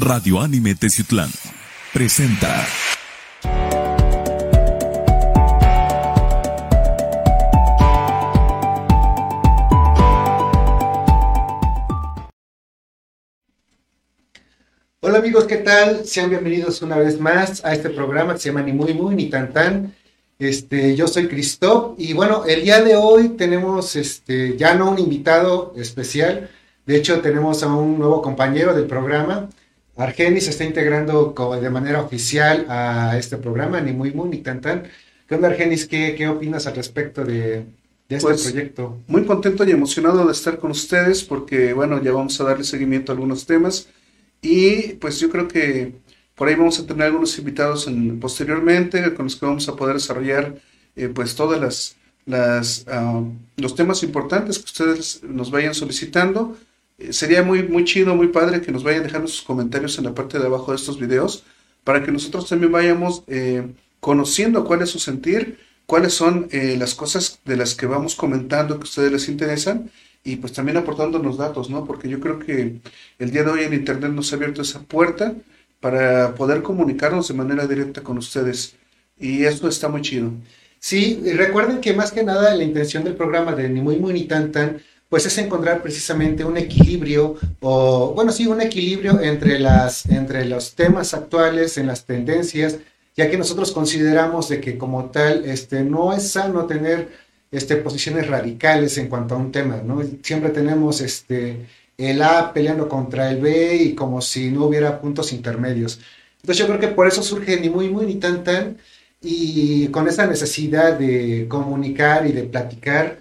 Radio Anime Teciutlán presenta. Hola amigos, ¿qué tal? Sean bienvenidos una vez más a este programa que se llama Ni Muy Muy Ni Tan Tan. Este, yo soy Christoph y bueno, el día de hoy tenemos este, ya no un invitado especial, de hecho tenemos a un nuevo compañero del programa. Argenis se está integrando de manera oficial a este programa, Ni Muy Muy Ni Tan Tan. ¿Qué onda Argenis? ¿Qué, qué opinas al respecto de, de este Pues, proyecto? Muy contento y emocionado de estar con ustedes porque, bueno, ya vamos a darle seguimiento a algunos temas y pues yo creo que por ahí vamos a tener algunos invitados en- posteriormente con los que vamos a poder desarrollar eh, pues todas las, las ah, los temas importantes que ustedes nos vayan solicitando. Sería muy, muy chido, muy padre que nos vayan dejando sus comentarios en la parte de abajo de estos videos para que nosotros también vayamos eh, conociendo cuál es su sentir, cuáles son eh, las cosas de las que vamos comentando que a ustedes les interesan y pues también aportándonos datos, ¿no? Porque yo creo que el día de hoy el Internet nos ha abierto esa puerta para poder comunicarnos de manera directa con ustedes y eso está muy chido. Sí, recuerden que más que nada la intención del programa de Ni Muy Muy Ni Tan Tan, pues es encontrar precisamente un equilibrio, o bueno, sí, un equilibrio entre, las, entre los temas actuales, en las tendencias, ya que nosotros consideramos de que como tal, este, no es sano tener este, posiciones radicales en cuanto a un tema, ¿no? Siempre tenemos este, el A peleando contra el B y como si no hubiera puntos intermedios. Entonces yo creo que por eso surge Ni Muy Muy Ni Tan Tan, y con esa necesidad de comunicar y de platicar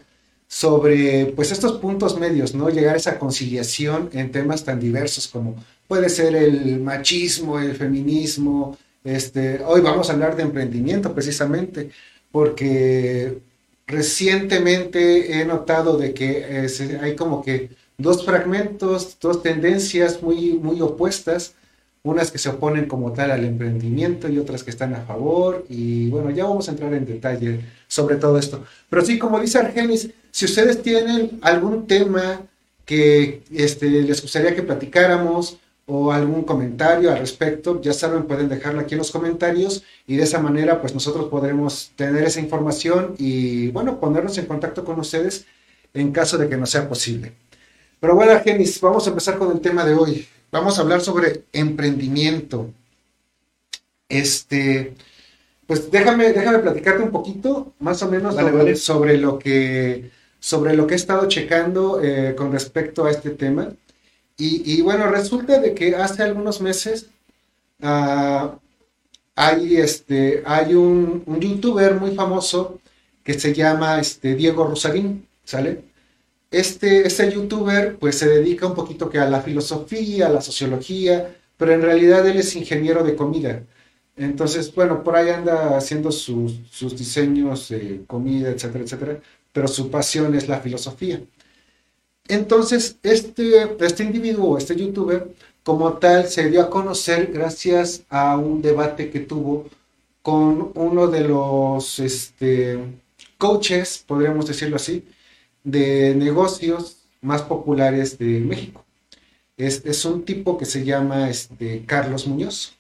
sobre pues estos puntos medios, ¿no? Llegar a esa conciliación en temas tan diversos como puede ser el machismo, el feminismo, este, hoy vamos a hablar de emprendimiento precisamente, porque recientemente he notado de que eh, hay como que dos fragmentos, dos tendencias muy, muy opuestas unas que se oponen como tal al emprendimiento y otras que están a favor. Y bueno, ya vamos a entrar en detalle sobre todo esto. Pero sí, como dice Argenis, si ustedes tienen algún tema que este, les gustaría que platicáramos o algún comentario al respecto, ya saben, pueden dejarlo aquí en los comentarios y de esa manera pues nosotros podremos tener esa información y bueno, ponernos en contacto con ustedes en caso de que no sea posible. Pero bueno, Argenis, vamos a empezar con el tema de hoy. Vamos a hablar sobre emprendimiento. Este, pues déjame, déjame platicarte un poquito, más o menos, Vale, sobre, vale. sobre lo que, sobre lo que he estado checando eh, con respecto a este tema. Y, y bueno, resulta de que hace algunos meses ah, hay, este, hay un, un youtuber muy famoso que se llama este, Diego Rosarín, ¿sale? Este, este youtuber pues se dedica un poquito que a la filosofía, a la sociología, pero en realidad él es ingeniero de comida. Entonces, bueno, por ahí anda haciendo sus, sus diseños de comida, etcétera, etcétera, pero su pasión es la filosofía. Entonces, este, este individuo, este youtuber, como tal, se dio a conocer gracias a un debate que tuvo con uno de los este, coaches, podríamos decirlo así, de negocios más populares de México. Es, un tipo que se llama este, Carlos Muñoz.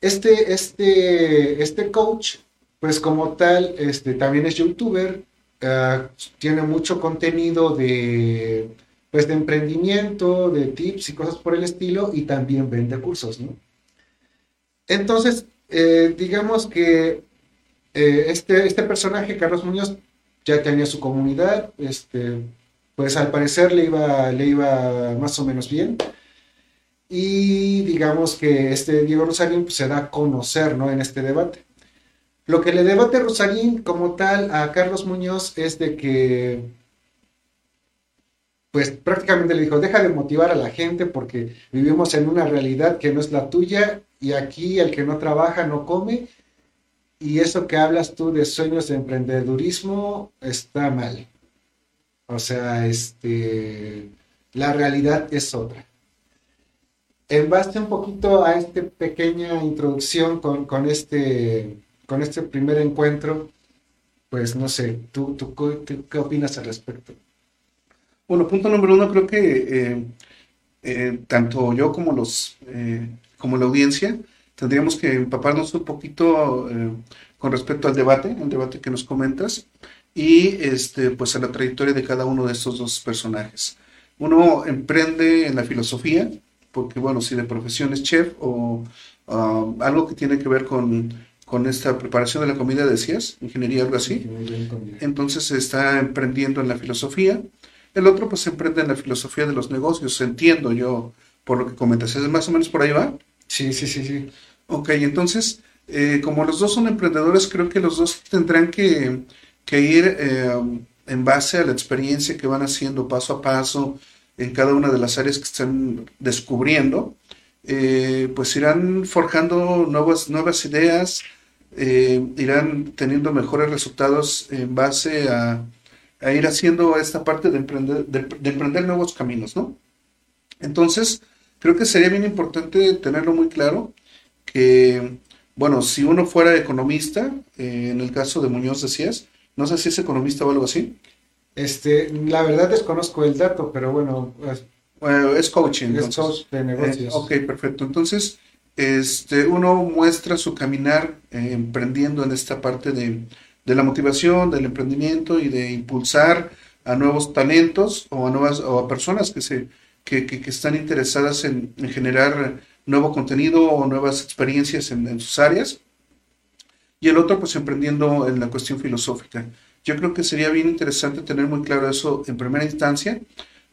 Este, este, este coach, pues como tal, este, también es youtuber, ah, tiene mucho contenido de, pues, de emprendimiento, de tips y cosas por el estilo, y también vende cursos. Entonces, eh, digamos que eh, este, este personaje, Carlos Muñoz, ya tenía su comunidad, este, pues al parecer le iba, le iba más o menos bien. Y digamos que este Diego Rosarín pues, se da a conocer ¿no? en este debate. Lo que le debate Rosarín como tal a Carlos Muñoz es de que, pues prácticamente le dijo, deja de motivar a la gente porque vivimos en una realidad que no es la tuya y aquí el que no trabaja no come y eso que hablas tú de sueños de emprendedurismo está mal. O sea, este, la realidad es otra. En base un poquito a esta pequeña introducción con, con este, con este primer encuentro, pues no sé, ¿tú, tú, tú qué opinas al respecto? Bueno, punto número uno, creo que eh, eh, tanto yo como, los, como la audiencia, tendríamos que empaparnos un poquito con respecto al debate, al debate que nos comentas, y este, pues a la trayectoria de cada uno de estos dos personajes. Uno emprende en la filosofía, porque bueno, si de profesión es chef o um, algo que tiene que ver con, con, esta preparación de la comida, decías, ingeniería, algo así, entonces está emprendiendo en la filosofía. El otro pues emprende en la filosofía de los negocios, entiendo yo por lo que comentas, ¿es más o menos por ahí va? Sí, sí, sí, sí. Ok, entonces, eh, como los dos son emprendedores, creo que los dos tendrán que, que ir eh, en base a la experiencia que van haciendo paso a paso en cada una de las áreas que están descubriendo, eh, pues irán forjando nuevas, nuevas ideas, eh, irán teniendo mejores resultados en base a, ir haciendo esta parte de emprender, de, emprender nuevos caminos, ¿no? Entonces, creo que sería bien importante tenerlo muy claro que, bueno, si uno fuera economista, en el caso de Muñoz decías, no sé si es economista o algo así. Este, la verdad desconozco el dato, pero bueno. Es, coaching. Es coach de negocios. Eh, ok, perfecto. Entonces, este, uno muestra su caminar eh, emprendiendo en esta parte de, la motivación, del emprendimiento y de impulsar a nuevos talentos o a nuevas o a personas que se que, que, están interesadas en, generar nuevo contenido o nuevas experiencias en, en sus áreas y el otro pues emprendiendo en la cuestión filosófica. Yo creo que sería bien interesante tener muy claro eso en primera instancia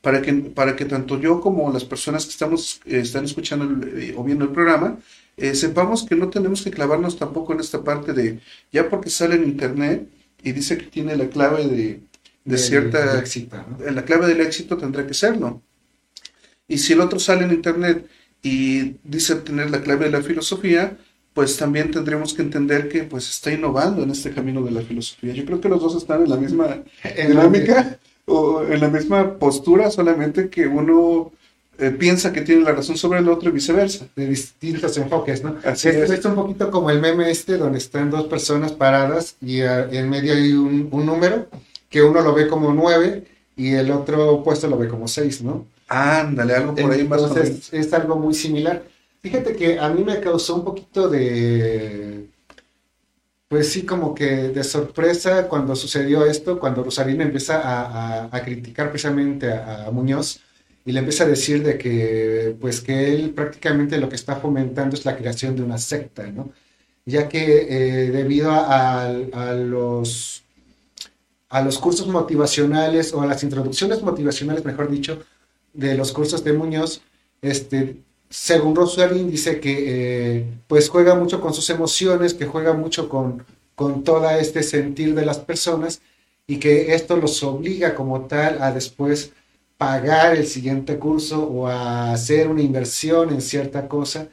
para que, para que tanto yo como las personas que estamos, eh, están escuchando eh, o viendo el programa, eh, sepamos que no tenemos que clavarnos tampoco en esta parte de, ya porque sale en internet y dice que tiene la clave de, de cierta... éxito, La clave del éxito tendrá que serlo. Y si el otro sale en internet y dice tener la clave de la filosofía, pues también tendremos que entender que pues está innovando en este camino de la filosofía. Yo creo que los dos están en la misma dinámica o en la misma postura, solamente que uno eh, piensa que tiene la razón sobre el otro y viceversa. De distintos enfoques, ¿no? Así es, es. un poquito como el meme este, donde están dos personas paradas y, ah, en medio hay un, número que uno lo ve como nueve y el otro puesto lo ve como seis, ¿no? Ándale, algo por ahí más o menos. Es algo muy similar. Fíjate que a mí me causó un poquito de, pues sí, como que de sorpresa cuando sucedió esto, cuando Rosalina empieza a, criticar precisamente a, Muñoz y le empieza a decir de que, pues que él prácticamente lo que está fomentando es la creación de una secta, ¿no? Ya que eh, debido a, a, los, a los cursos motivacionales o a las introducciones motivacionales, mejor dicho, de los cursos de Muñoz, este, según Rosalind dice que eh, pues juega mucho con sus emociones, que juega mucho con, con todo este sentir de las personas y que esto los obliga como tal a después pagar el siguiente curso o a hacer una inversión en cierta cosa.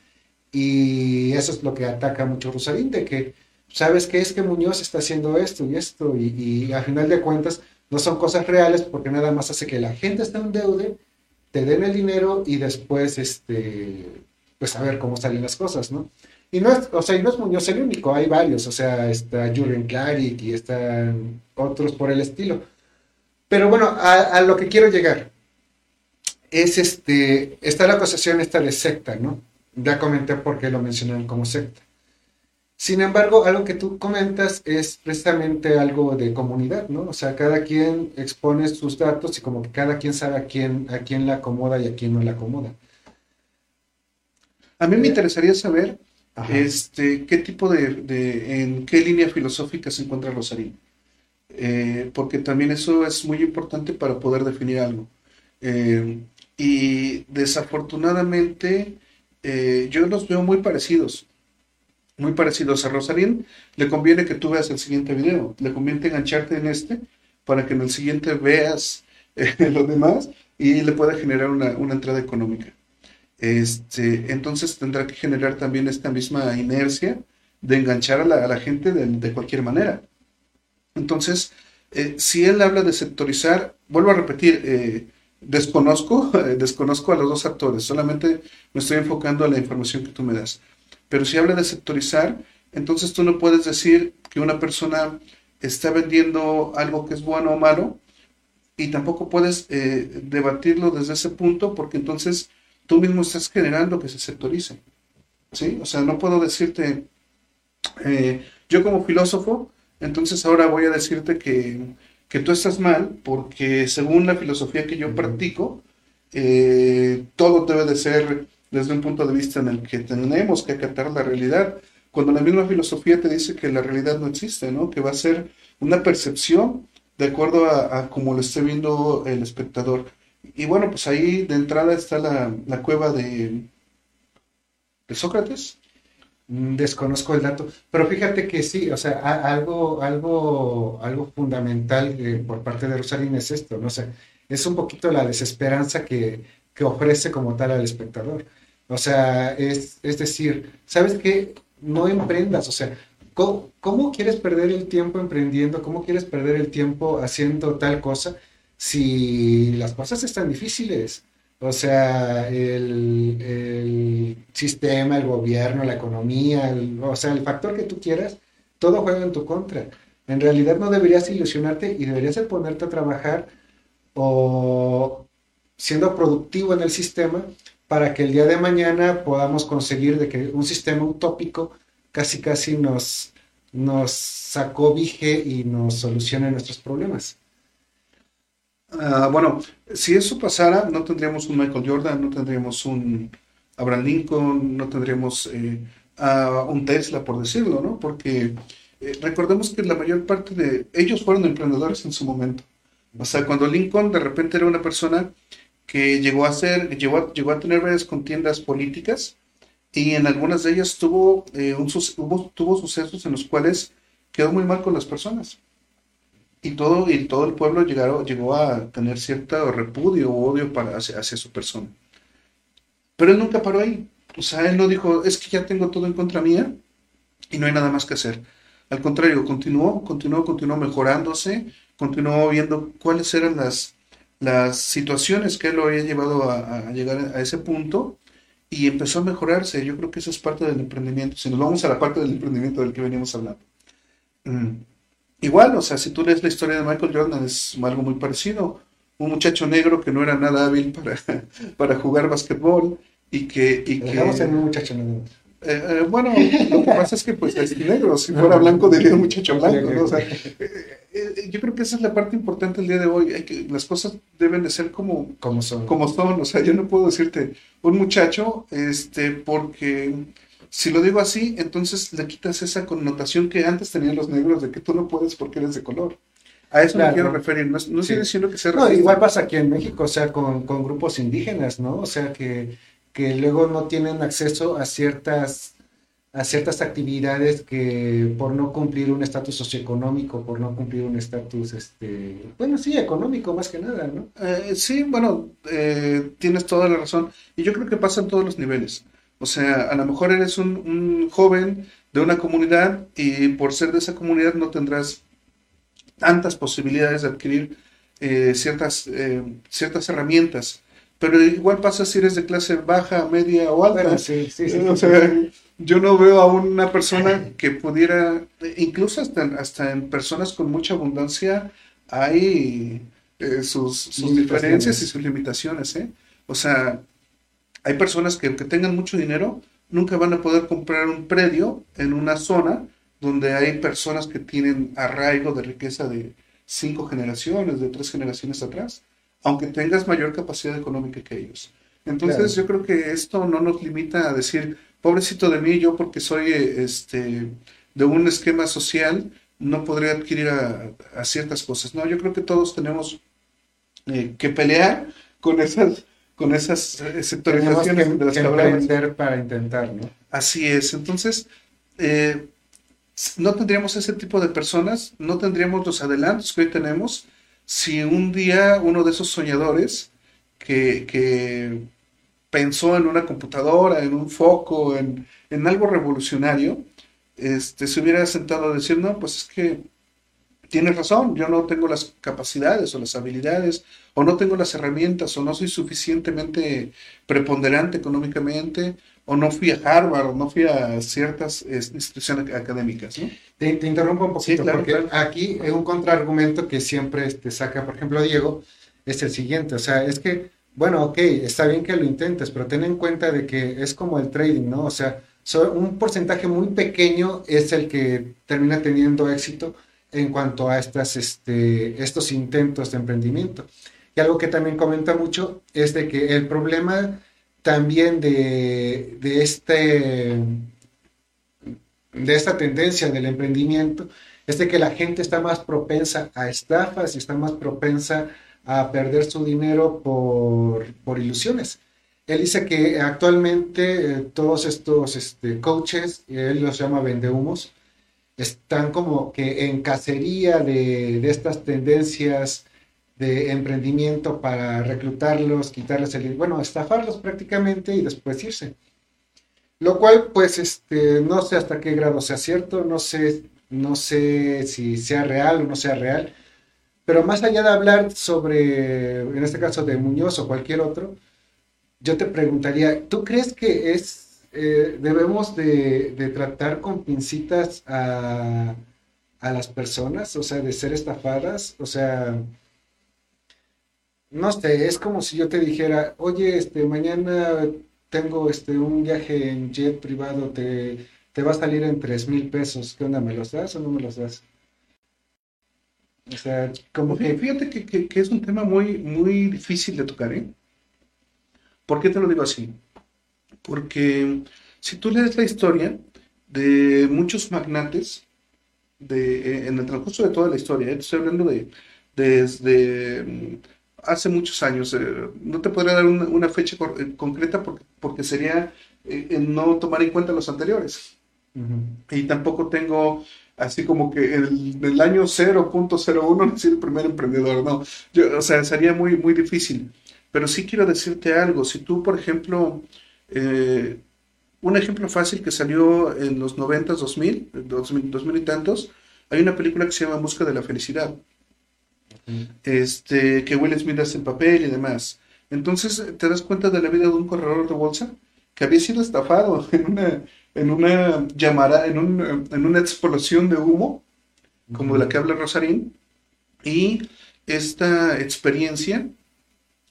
Y eso es lo que ataca mucho Rosalind, de que sabes que es que Muñoz está haciendo esto y esto y, y a final de cuentas no son cosas reales porque nada más hace que la gente esté en deuda te den el dinero y después, este, pues a ver cómo salen las cosas, ¿no? Y no es, o sea, y no es Muñoz el único, hay varios, o sea, está Jürgen Klarik y están otros por el estilo. Pero bueno, a, lo que quiero llegar es este, está la acusación esta de secta, ¿no? Ya comenté por qué lo mencionaron como secta. Sin embargo, algo que tú comentas es precisamente algo de comunidad, ¿no? O sea, cada quien expone sus datos y como que cada quien sabe a quién, a quién la acomoda y a quién no la acomoda. A mí me interesaría saber este, qué tipo de, en qué línea filosófica se encuentra Rosarín. Eh, porque también eso es muy importante para poder definir algo. Eh, y desafortunadamente eh, yo los veo muy parecidos muy parecidos a Rosalind, le conviene que tú veas el siguiente video, le conviene engancharte en este para que en el siguiente veas eh, lo demás y le pueda generar una, entrada económica. Este, entonces tendrá que generar también esta misma inercia de enganchar a la, gente de, cualquier manera. Entonces, eh, si él habla de sectorizar, vuelvo a repetir, eh, desconozco, desconozco a los dos actores, solamente me estoy enfocando a la información que tú me das. Pero si habla de sectorizar, entonces tú no puedes decir que una persona está vendiendo algo que es bueno o malo y tampoco puedes eh, debatirlo desde ese punto porque entonces tú mismo estás generando que se sectorice. ¿Sí? O sea, no puedo decirte, eh, yo como filósofo, entonces ahora voy a decirte que, que, tú estás mal porque según la filosofía que yo practico, eh, todo debe de ser desde un punto de vista en el que tenemos que acatar la realidad, cuando la misma filosofía te dice que la realidad no existe, ¿no? que va a ser una percepción de acuerdo a, a cómo lo esté viendo el espectador. Y bueno, pues ahí de entrada está la, la cueva de, Sócrates. Mm, desconozco el dato, pero fíjate que sí, o sea, algo, algo, algo fundamental eh, por parte de Rosalín es esto, ¿no? O es un poquito la desesperanza que, que ofrece como tal al espectador. O sea, es, es decir, ¿sabes qué? No emprendas, o sea, ¿cómo, ¿cómo, quieres perder el tiempo emprendiendo? ¿Cómo quieres perder el tiempo haciendo tal cosa si las cosas están difíciles? O sea, el, el sistema, el gobierno, la economía, o sea, el factor que tú quieras, todo juega en tu contra. En realidad no deberías ilusionarte y deberías ponerte a trabajar o siendo productivo en el sistema para que el día de mañana podamos conseguir de que un sistema utópico casi casi nos, nos acobije y nos solucione nuestros problemas. Uh, bueno, si eso pasara, no tendríamos un Michael Jordan, no tendríamos un Abraham Lincoln, no tendríamos eh, un Tesla, por decirlo, ¿no? Porque eh, recordemos que la mayor parte de ellos fueron emprendedores en su momento. O sea, cuando Lincoln de repente era una persona que llegó a ser, llegó llegó a tener varias contiendas políticas y en algunas de ellas tuvo, eh, un, tuvo sucesos en los cuales quedó muy mal con las personas y todo, y todo el pueblo llegaron, llegó a tener cierto repudio o odio para, hacia, su persona. Pero él nunca paró ahí. O sea, él no dijo, es que ya tengo todo en contra mía y no hay nada más que hacer. Al contrario, continuó, continuó, continuó mejorándose, continuó viendo cuáles eran las, las situaciones que lo había llevado a, llegar a ese punto y empezó a mejorarse. Yo creo que eso es parte del emprendimiento. Si nos vamos a la parte del emprendimiento del que veníamos hablando. Mm. Igual, o sea, si tú lees la historia de Michael Jordan, es algo muy parecido. Un muchacho negro que no era nada hábil para, para jugar basquetbol y que... Y que en un muchacho negro. Eh, eh, bueno, lo que pasa es que pues es negro, si fuera blanco diría un muchacho blanco, ¿no? O sea, eh, yo creo que esa es la parte importante del día de hoy, hay que, las cosas deben de ser como, como son. como son, o sea, yo no puedo decirte un muchacho, este, porque si lo digo así, entonces le quitas esa connotación que antes tenían los negros de que tú no puedes porque eres de color. A eso me quiero referir, no, estoy diciendo que sea No, igual pasa aquí en México, o sea, con, con grupos indígenas, ¿no? O sea, que, que luego no tienen acceso a ciertas a ciertas actividades que por no cumplir un estatus socioeconómico, por no cumplir un estatus, este, bueno, sí, económico más que nada, ¿no? Eh, sí, bueno, eh, tienes toda la razón. Y yo creo que pasa en todos los niveles. O sea, a lo mejor eres un, joven de una comunidad y por ser de esa comunidad no tendrás tantas posibilidades de adquirir eh, ciertas, eh, ciertas herramientas. Pero igual pasa si eres de clase baja, media o alta. sí, sí, o sea, yo no veo a una persona que pudiera, incluso hasta, hasta en personas con mucha abundancia, hay eh, sus, sus diferencias y sus limitaciones. ¿eh? O sea, hay personas que aunque tengan mucho dinero, nunca van a poder comprar un predio en una zona donde hay personas que tienen arraigo de riqueza de cinco generaciones, de tres generaciones atrás, aunque tengas mayor capacidad económica que ellos. Entonces yo creo que esto no nos limita a decir, pobrecito de mí, yo porque soy este, de un esquema social, no podría adquirir a, ciertas cosas. No, yo creo que todos tenemos eh, que pelear con esas con esas eh, sectorizaciones de las que, para intentar, ¿no? Así es. Entonces, eh, no tendríamos ese tipo de personas, no tendríamos los adelantos que hoy tenemos si un día uno de esos soñadores que, pensó en una computadora, en un foco, en, en, algo revolucionario, este, se hubiera sentado a decir, no, pues es que tienes razón, yo no tengo las capacidades o las habilidades, o no tengo las herramientas, o no soy suficientemente preponderante económicamente, o no fui a Harvard, o no fui a ciertas instituciones académicas. ¿no? Te, interrumpo un poquito, porque aquí aquí un contraargumento que siempre este, saca, por ejemplo, Diego, es el siguiente, o sea, es que bueno, ok, está bien que lo intentes, pero ten en cuenta de que es como el trading, ¿no? O sea, un porcentaje muy pequeño es el que termina teniendo éxito en cuanto a estas, este, estos intentos de emprendimiento. Y algo que también comenta mucho es de que el problema también de, de, este, de esta tendencia del emprendimiento es de que la gente está más propensa a estafas y está más propensa a perder su dinero por, por ilusiones. Él dice que actualmente eh, todos estos este, coaches, él los llama vendehumos, están como que en cacería de, de, estas tendencias de emprendimiento para reclutarlos, quitarles el, bueno, estafarlos prácticamente y después irse. Lo cual, pues, este, no sé hasta qué grado sea cierto, no sé, no sé si sea real o no sea real, pero más allá de hablar sobre, en este caso de Muñoz o cualquier otro, yo te preguntaría, ¿tú crees que es, eh, debemos de, tratar con pincitas a, las personas, o sea, de ser estafadas? O sea, no sé, es como si yo te dijera, oye, este, mañana tengo este, un viaje en jet privado, te, te va a salir en tres mil pesos, ¿qué onda? ¿Me los das o no me los das? O sea, como que... Fíjate que, que es un tema muy, muy difícil de tocar, ¿eh? ¿Por qué te lo digo así? Porque si tú lees la historia de muchos magnates de, en el transcurso de toda la historia, ¿eh? estoy hablando de desde mm, hace muchos años, eh, no te podría dar una, fecha eh, concreta porque, porque sería no tomar en cuenta los anteriores. Y tampoco tengo así como que el, el año 0.01 es el primer emprendedor, no. o sea, sería muy, muy difícil. Pero sí quiero decirte algo. Si tú, por ejemplo, eh, un ejemplo fácil que salió en los 90, 2000, 2000, 2000 y tantos, hay una película que se llama Busca de la Felicidad. Este, que Will Smith hace el papel y demás. Entonces te das cuenta de la vida de un corredor de bolsa que había sido estafado en una, en una llamada, en, un, en una explosión de humo, como de la que habla Rosarín, y esta experiencia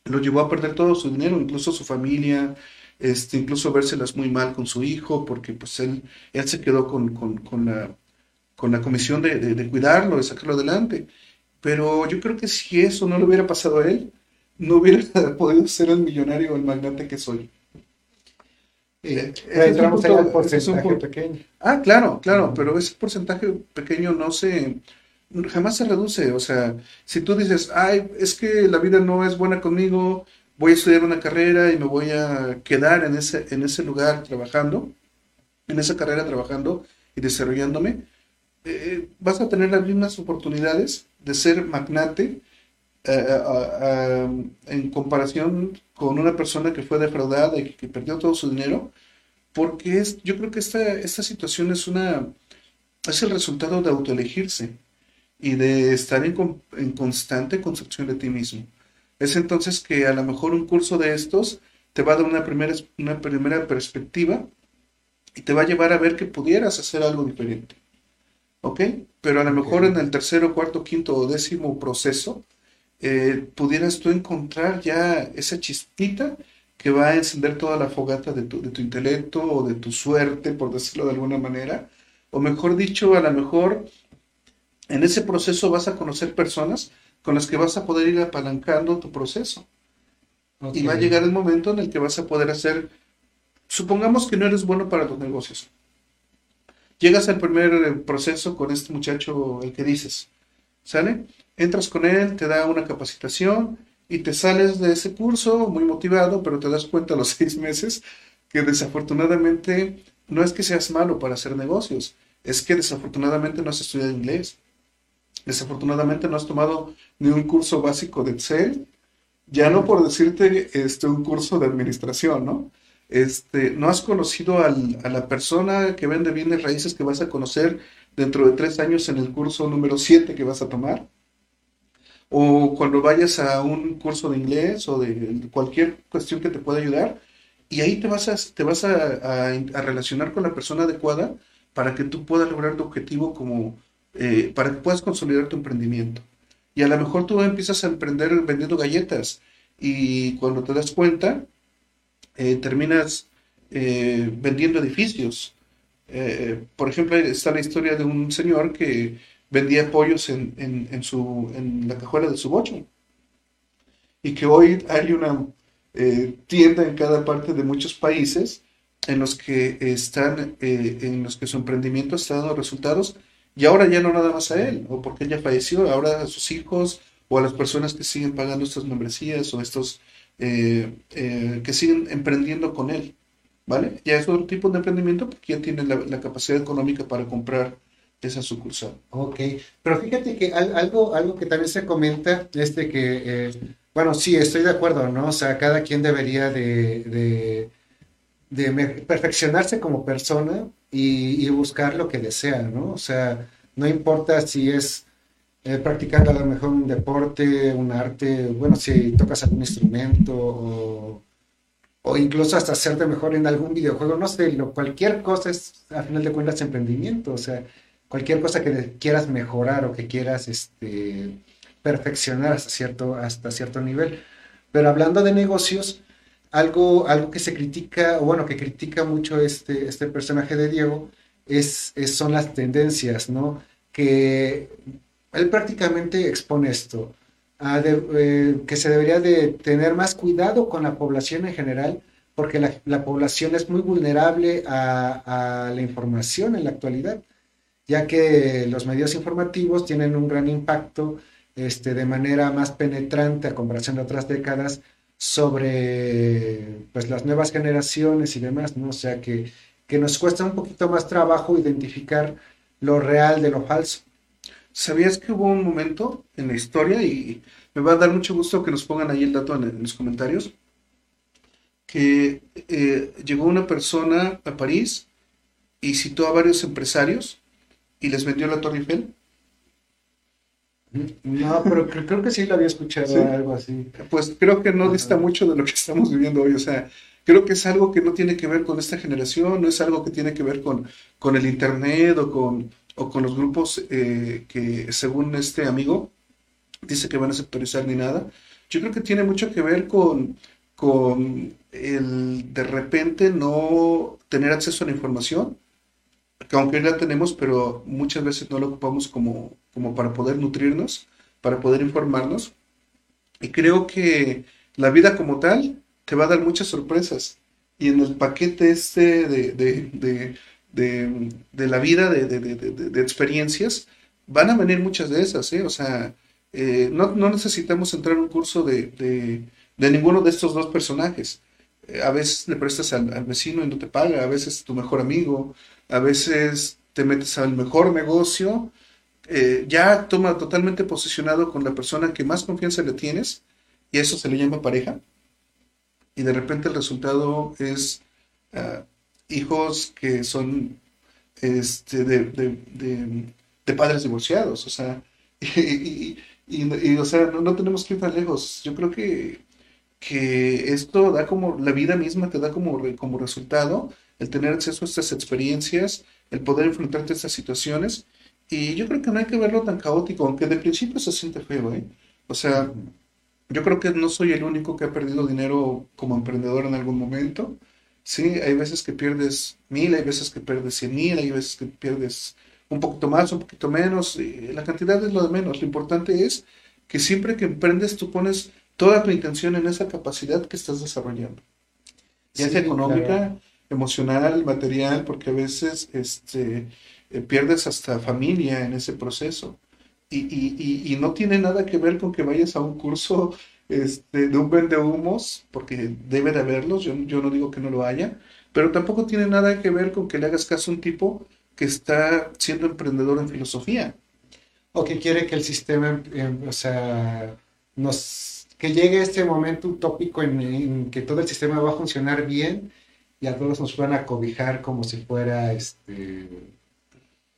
lo llevó a perder todo su dinero, incluso su familia, este, incluso vérselas muy mal con su hijo, porque pues él, él se quedó con, con, la, con la comisión de, de, cuidarlo, de sacarlo adelante. Pero yo creo que si eso no le hubiera pasado a él, no hubiera podido ser el millonario o el magnate que soy. Eh, el porcentaje pequeño. Ah, claro, claro, pero ese porcentaje pequeño no se, jamás se reduce. O sea, si tú dices, ay, es que la vida no es buena conmigo, voy a estudiar una carrera y me voy a quedar en ese, en ese lugar trabajando, en esa carrera trabajando y desarrollándome, eh, vas a tener las mismas oportunidades de ser magnate eh, en comparación con una persona que fue defraudada y que, perdió todo su dinero, porque es, yo creo que esta, esta situación es una es el resultado de autoelegirse y de estar en, en, constante construcción de ti mismo. Es entonces que a lo mejor un curso de estos te va a dar una primera, una primera perspectiva y te va a llevar a ver que pudieras hacer algo diferente. ¿Ok? Pero a lo mejor en el tercero, cuarto, quinto o décimo proceso, eh, pudieras tú encontrar ya esa chispita que va a encender toda la fogata de tu, de tu intelecto o de tu suerte, por decirlo de alguna manera. O mejor dicho, a lo mejor en ese proceso vas a conocer personas con las que vas a poder ir apalancando tu proceso. Y va a llegar el momento en el que vas a poder hacer, supongamos que no eres bueno para los negocios. Llegas al primer eh, proceso con este muchacho, el que dices, ¿sale? Entras con él, te da una capacitación y te sales de ese curso muy motivado, pero te das cuenta a los seis meses que desafortunadamente no es que seas malo para hacer negocios, es que desafortunadamente no has estudiado inglés Desafortunadamente no has tomado ni un curso básico de Excel, ya no por decirte este, un curso de administración, ¿no? Este, no has conocido a la persona que vende bienes raíces que vas a conocer dentro de tres años en el curso número 7 que vas a tomar. O cuando vayas a un curso de inglés o de cualquier cuestión que te pueda ayudar, y ahí te vas a, te vas a, a relacionar con la persona adecuada para que tú puedas lograr tu objetivo como, eh, para que puedas consolidar tu emprendimiento. Y a lo mejor tú empiezas a emprender vendiendo galletas y cuando te das cuenta, eh, terminas eh, vendiendo edificios. Por ejemplo, está la historia de un señor que vendía pollos en, en, su, en la cajuela de su bocho. Y que hoy hay una tienda en cada parte de muchos países en los que están, en los que su emprendimiento está dando resultados y ahora ya no nada más a él, o porque ella falleció, ahora a sus hijos o a las personas que siguen pagando estas membresías o estos eh, eh, que siguen emprendiendo con él, ¿vale? Ya es otro tipo de emprendimiento porque ya tiene la, capacidad económica para comprar esa sucursal. Ok, pero fíjate que algo, algo que también se comenta es de que, eh, bueno, sí, estoy de acuerdo, ¿no? O sea, cada quien debería de, de, perfeccionarse como persona y, buscar lo que desea, ¿no? O sea, no importa si es eh, practicando a lo mejor un deporte, un arte, bueno, si tocas algún instrumento o, o incluso hasta hacerte mejor en algún videojuego, no sé, cualquier cosa es, al final de cuentas, emprendimiento, o sea, cualquier cosa que quieras mejorar o que quieras este, perfeccionar hasta cierto, hasta cierto nivel. Pero hablando de negocios, algo, algo que se critica, bueno, que critica mucho este, este personaje de Diego, es, son las tendencias, ¿no? Que él prácticamente expone esto, eh, que se debería de tener más cuidado con la población en general, porque la, población es muy vulnerable a, la información en la actualidad, ya que los medios informativos tienen un gran impacto este, de manera más penetrante a comparación de otras décadas sobre pues, las nuevas generaciones y demás, ¿no? O sea que, que nos cuesta un poquito más trabajo identificar lo real de lo falso. ¿Sabías que hubo un momento en la historia, y me va a dar mucho gusto que nos pongan ahí el dato en, los comentarios, que eh, llegó una persona a París y citó a varios empresarios y les vendió la Torre Eiffel? No, pero creo, que sí lo había escuchado algo así. Pues creo que no dista mucho de lo que estamos viviendo hoy. O sea, creo que es algo que no tiene que ver con esta generación, no es algo que tiene que ver con, con el Internet o con, o con los grupos eh, que según este amigo dice que van a sectorizar ni nada. Yo creo que tiene mucho que ver con, con el de repente no tener acceso a la información, que aunque la tenemos, pero muchas veces no lo ocupamos como, como para poder nutrirnos, para poder informarnos. Y creo que la vida como tal te va a dar muchas sorpresas. Y en el paquete este de de, la vida, de, experiencias, van a venir muchas de esas, ¿eh? O sea, eh, no, necesitamos entrar en un curso de, ninguno de estos dos personajes. Eh, a veces le prestas al, vecino y no te paga, a veces tu mejor amigo, a veces te metes al mejor negocio, ya toma totalmente posicionado con la persona que más confianza le tienes, y eso se le llama pareja, y de repente el resultado es... Ah, hijos que son este, de, padres divorciados, o sea, y, o sea, no, tenemos que ir tan lejos. Yo creo que, que esto da como, la vida misma te da como, como resultado el tener acceso a estas experiencias, el poder enfrentarte a estas situaciones, y yo creo que no hay que verlo tan caótico, aunque de principio se siente feo, ¿eh? O sea, yo creo que no soy el único que ha perdido dinero como emprendedor en algún momento. Sí, hay veces que pierdes mil, hay veces que pierdes cien mil, hay veces que pierdes un poquito más, un poquito menos. la cantidad es lo de menos. Lo importante es que siempre que emprendes tú pones toda tu intención en esa capacidad que estás desarrollando. Ya sea económica, emocional, material, porque a veces este, eh, pierdes hasta familia en ese proceso. Y, y, y, no tiene nada que ver con que vayas a un curso este, de un vende humos, porque debe de haberlos, yo, yo no digo que no lo haya, pero tampoco tiene nada que ver con que le hagas caso a un tipo que está siendo emprendedor en filosofía. O que quiere que el sistema, em, o sea, nos, que llegue este momento utópico en, en, que todo el sistema va a funcionar bien y a todos nos van a cobijar como si fuera este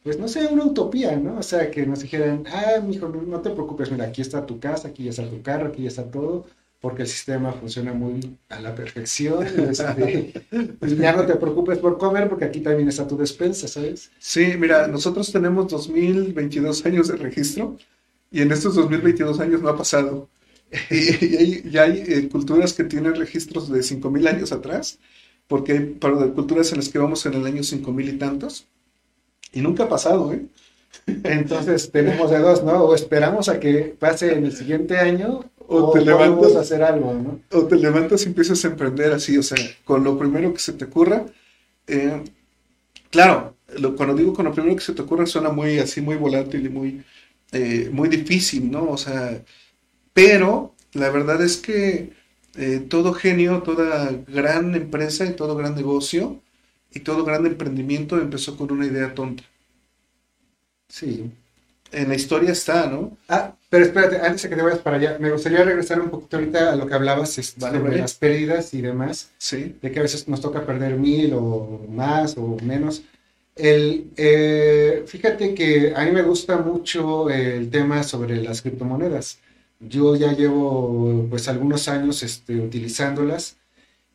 pues no sé, una utopía, ¿no? O sea, que nos dijeran, ah, mijo, no, te preocupes, mira, aquí está tu casa, aquí está tu carro, aquí está todo, porque el sistema funciona muy a la perfección. Este, pues ya no te preocupes por comer, porque aquí también está tu despensa, ¿sabes? Sí, mira, nosotros tenemos 2022 años de registro y en estos 2022 años no ha pasado. y, hay, y hay eh, culturas que tienen registros de 5.000 años atrás, porque hay culturas en las que vamos en el año 5.000 y tantos, y nunca ha pasado, ¿eh? Entonces tenemos de dos, ¿no? O esperamos a que pase en el siguiente año o, te levantas a hacer algo, ¿no? O te levantas y empiezas a emprender así, o sea, con lo primero que se te ocurra. Eh, claro, cuando digo con lo primero que se te ocurra suena muy así, muy volátil y muy, eh, muy difícil, ¿no? O sea, pero la verdad es que eh, todo genio, toda gran empresa y todo gran negocio y todo gran emprendimiento empezó con una idea tonta. Sí. En la historia está, ¿no? Ah, pero espérate, antes de que te vayas para allá, me gustaría regresar un poquito ahorita a lo que hablabas este, sobre las pérdidas y demás. Sí. De que a veces nos toca perder mil o más o menos. El, eh, fíjate que a mí me gusta mucho el tema sobre las criptomonedas. Yo ya llevo pues algunos años este, utilizándolas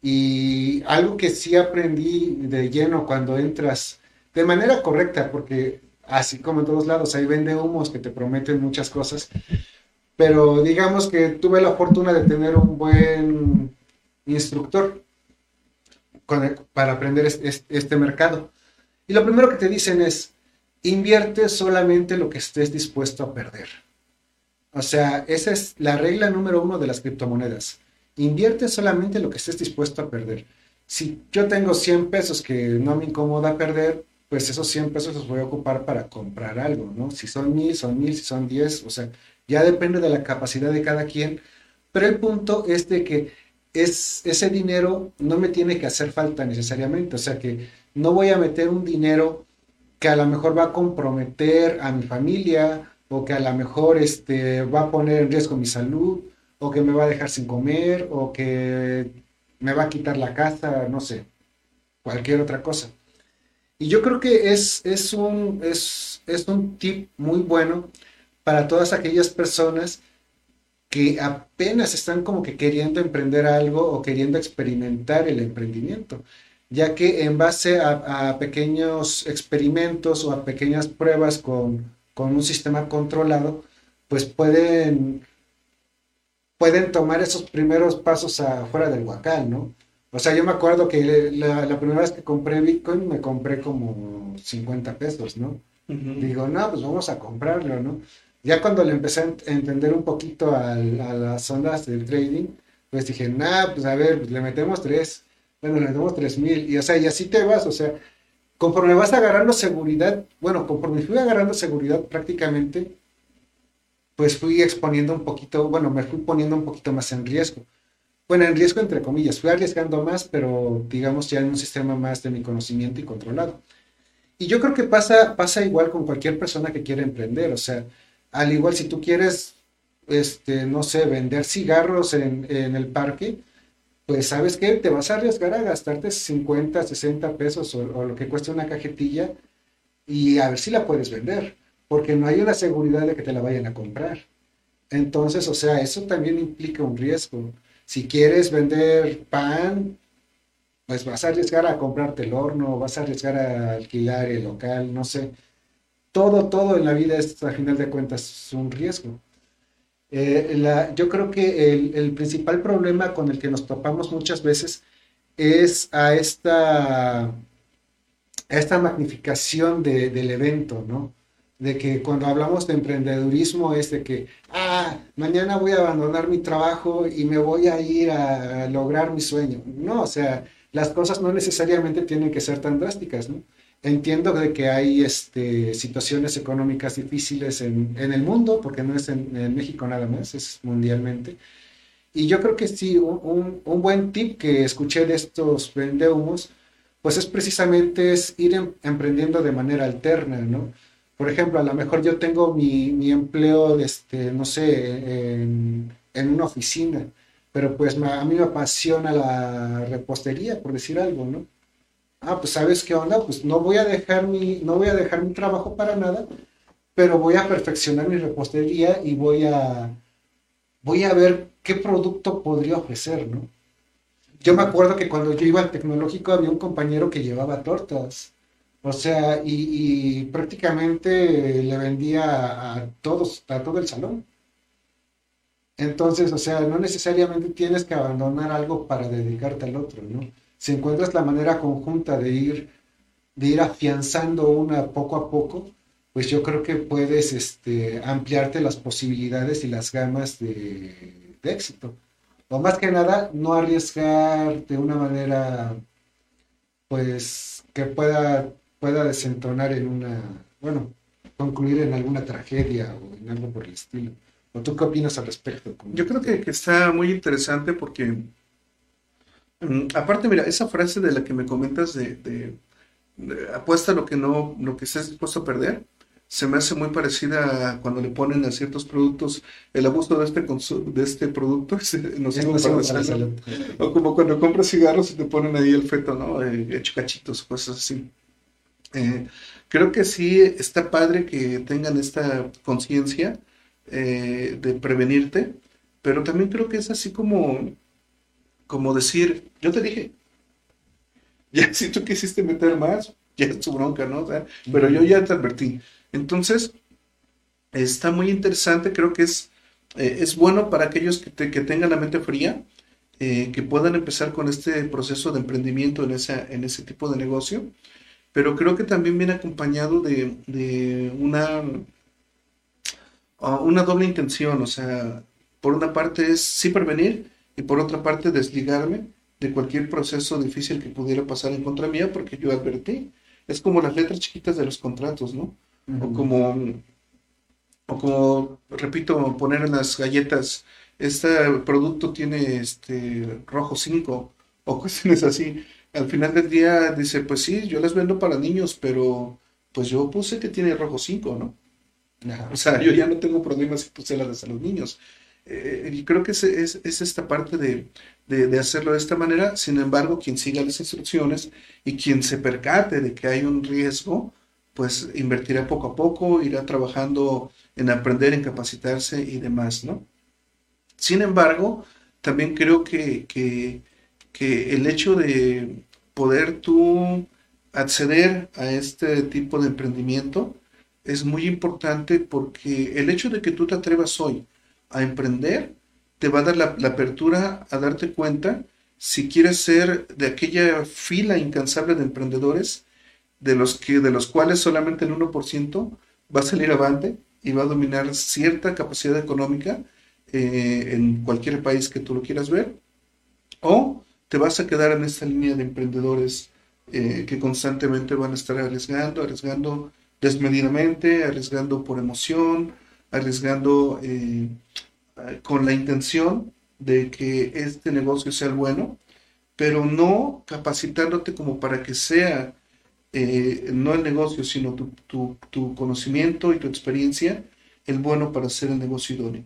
y algo que sí aprendí de lleno cuando entras de manera correcta, porque así como en todos lados, hay vende humos que te prometen muchas cosas, pero digamos que tuve la fortuna de tener un buen instructor para aprender este, mercado. Y lo primero que te dicen es, invierte solamente lo que estés dispuesto a perder. O sea, esa es la regla número uno de las criptomonedas. Invierte solamente lo que estés dispuesto a perder. Si yo tengo 100 pesos que no me incomoda perder, pues esos 100 pesos los voy a ocupar para comprar algo, ¿no? Si son mil, son mil, si son 10, o sea, ya depende de la capacidad de cada quien, pero el punto es de que es, ese dinero no me tiene que hacer falta necesariamente, o sea que no voy a meter un dinero que a lo mejor va a comprometer a mi familia o que a lo mejor este, va a poner en riesgo mi salud o que me va a dejar sin comer o que me va a quitar la casa, no sé, cualquier otra cosa. Y yo creo que es, es, un, es, es un tip muy bueno para todas aquellas personas que apenas están como que queriendo emprender algo o queriendo experimentar el emprendimiento, ya que en base a, pequeños experimentos o a pequeñas pruebas con, con, un sistema controlado, pues pueden, pueden tomar esos primeros pasos afuera del huacal, ¿no? O sea, yo me acuerdo que la, primera vez que compré Bitcoin me compré como 50 pesos, ¿no? Digo, no, pues vamos a comprarlo, ¿no? Ya cuando le empecé a entender un poquito a, las ondas del trading, pues dije, nah, pues a ver, pues le metemos tres, bueno, le metemos tres mil, y o sea, y así te vas, o sea, conforme vas agarrando seguridad, bueno, conforme fui agarrando seguridad prácticamente, pues fui exponiendo un poquito, bueno, me fui poniendo un poquito más en riesgo bueno, en riesgo entre comillas, fui arriesgando más, pero digamos ya en un sistema más de mi conocimiento y controlado. Y yo creo que pasa, pasa igual con cualquier persona que quiere emprender, o sea, al igual si tú quieres, este, no sé, vender cigarros en, el parque, pues sabes que te vas a arriesgar a gastarte 50, 60 pesos o, o, lo que cuesta una cajetilla y a ver si la puedes vender, porque no hay una seguridad de que te la vayan a comprar. Entonces, o sea, eso también implica un riesgo. Si quieres vender pan, pues vas a arriesgar a comprarte el horno, vas a arriesgar a alquilar el local, no sé. Todo, todo en la vida es, a final de cuentas, un riesgo. Eh, yo creo que el, principal problema con el que nos topamos muchas veces es a esta, esta magnificación del evento, ¿no? de que cuando hablamos de emprendedurismo es de que, ah, mañana voy a abandonar mi trabajo y me voy a ir a lograr mi sueño. No, o sea, las cosas no necesariamente tienen que ser tan drásticas, ¿no? Entiendo de que hay este, situaciones económicas difíciles en, el mundo, porque no es en, México nada más, es mundialmente. Y yo creo que sí, un, un buen tip que escuché de estos vendehumos, pues es precisamente es ir em, emprendiendo de manera alterna, ¿no? por ejemplo, a lo mejor yo tengo mi, empleo, este, no sé, en, una oficina, pero pues a mí me apasiona la repostería, por decir algo, ¿no? Ah, pues sabes qué onda, pues no voy a dejar mi, no voy a dejar mi trabajo para nada, pero voy a perfeccionar mi repostería y voy a, voy a ver qué producto podría ofrecer, ¿no? Yo me acuerdo que cuando yo iba al tecnológico había un compañero que llevaba tortas o sea, y, prácticamente le vendía a todos, a todo el salón. Entonces, o sea, no necesariamente tienes que abandonar algo para dedicarte al otro, ¿no? Si encuentras la manera conjunta de ir, de ir afianzando una poco a poco, pues yo creo que puedes este, ampliarte las posibilidades y las gamas de, éxito. O más que nada, no arriesgar de una manera, pues, que pueda, pueda desentonar en una, bueno, concluir en alguna tragedia o en algo por el estilo. ¿O tú qué opinas al respecto? Yo creo que, que está muy interesante porque, aparte, mira, esa frase de la que me comentas de, de, de apuesta lo que no, lo que estés dispuesto a perder, se me hace muy parecida a cuando le ponen a ciertos productos el abuso de este, de este producto, es nocivo Es para la salud. O como cuando compras cigarros y te ponen ahí el feto, ¿no? Eh, hecho cachitos, cosas así. Eh, creo que sí está padre que tengan esta conciencia eh, de prevenirte, pero también creo que es así como, como decir, yo te dije, ya si tú quisiste meter más, ya es tu bronca, ¿no? O sea, pero yo ya te advertí. Entonces, está muy interesante, creo que es, eh, es bueno para aquellos que, te- que tengan la mente fría, eh, que puedan empezar con este proceso de emprendimiento en, esa, en ese tipo de negocio, pero creo que también viene acompañado de, de una, ah, una doble intención, o sea, por una parte es sí prevenir y por otra parte desligarme de cualquier proceso difícil que pudiera pasar en contra mía porque yo advertí. Es como las letras chiquitas de los contratos, ¿no? O como, o como, repito, poner en las galletas, este producto tiene este rojo 5 o cuestiones así. Al final del día dice, pues sí, yo las vendo para niños, pero pues yo puse que tiene rojo 5, ¿no? O sea, yo ya no tengo problemas si puse las a los niños. Eh, y creo que es, es, es esta parte de, de, de hacerlo de esta manera. Sin embargo, quien siga las instrucciones y quien se percate de que hay un riesgo, pues invertirá poco a poco, irá trabajando en aprender, en capacitarse y demás, ¿no? Sin embargo, también creo que, que, que el hecho de poder tú acceder a este tipo de emprendimiento es muy importante porque el hecho de que tú te atrevas hoy a emprender te va a dar la, apertura a darte cuenta si quieres ser de aquella fila incansable de emprendedores de los que de los cuales solamente el 1% va a salir avante y va a dominar cierta capacidad económica eh, en cualquier país que tú lo quieras ver o te vas a quedar en esta línea de emprendedores eh, que constantemente van a estar arriesgando, arriesgando desmedidamente, arriesgando por emoción, arriesgando eh, con la intención de que este negocio sea el bueno, pero no capacitándote como para que sea eh, no el negocio, sino tu, tu, tu conocimiento y tu experiencia el bueno para hacer el negocio idóneo.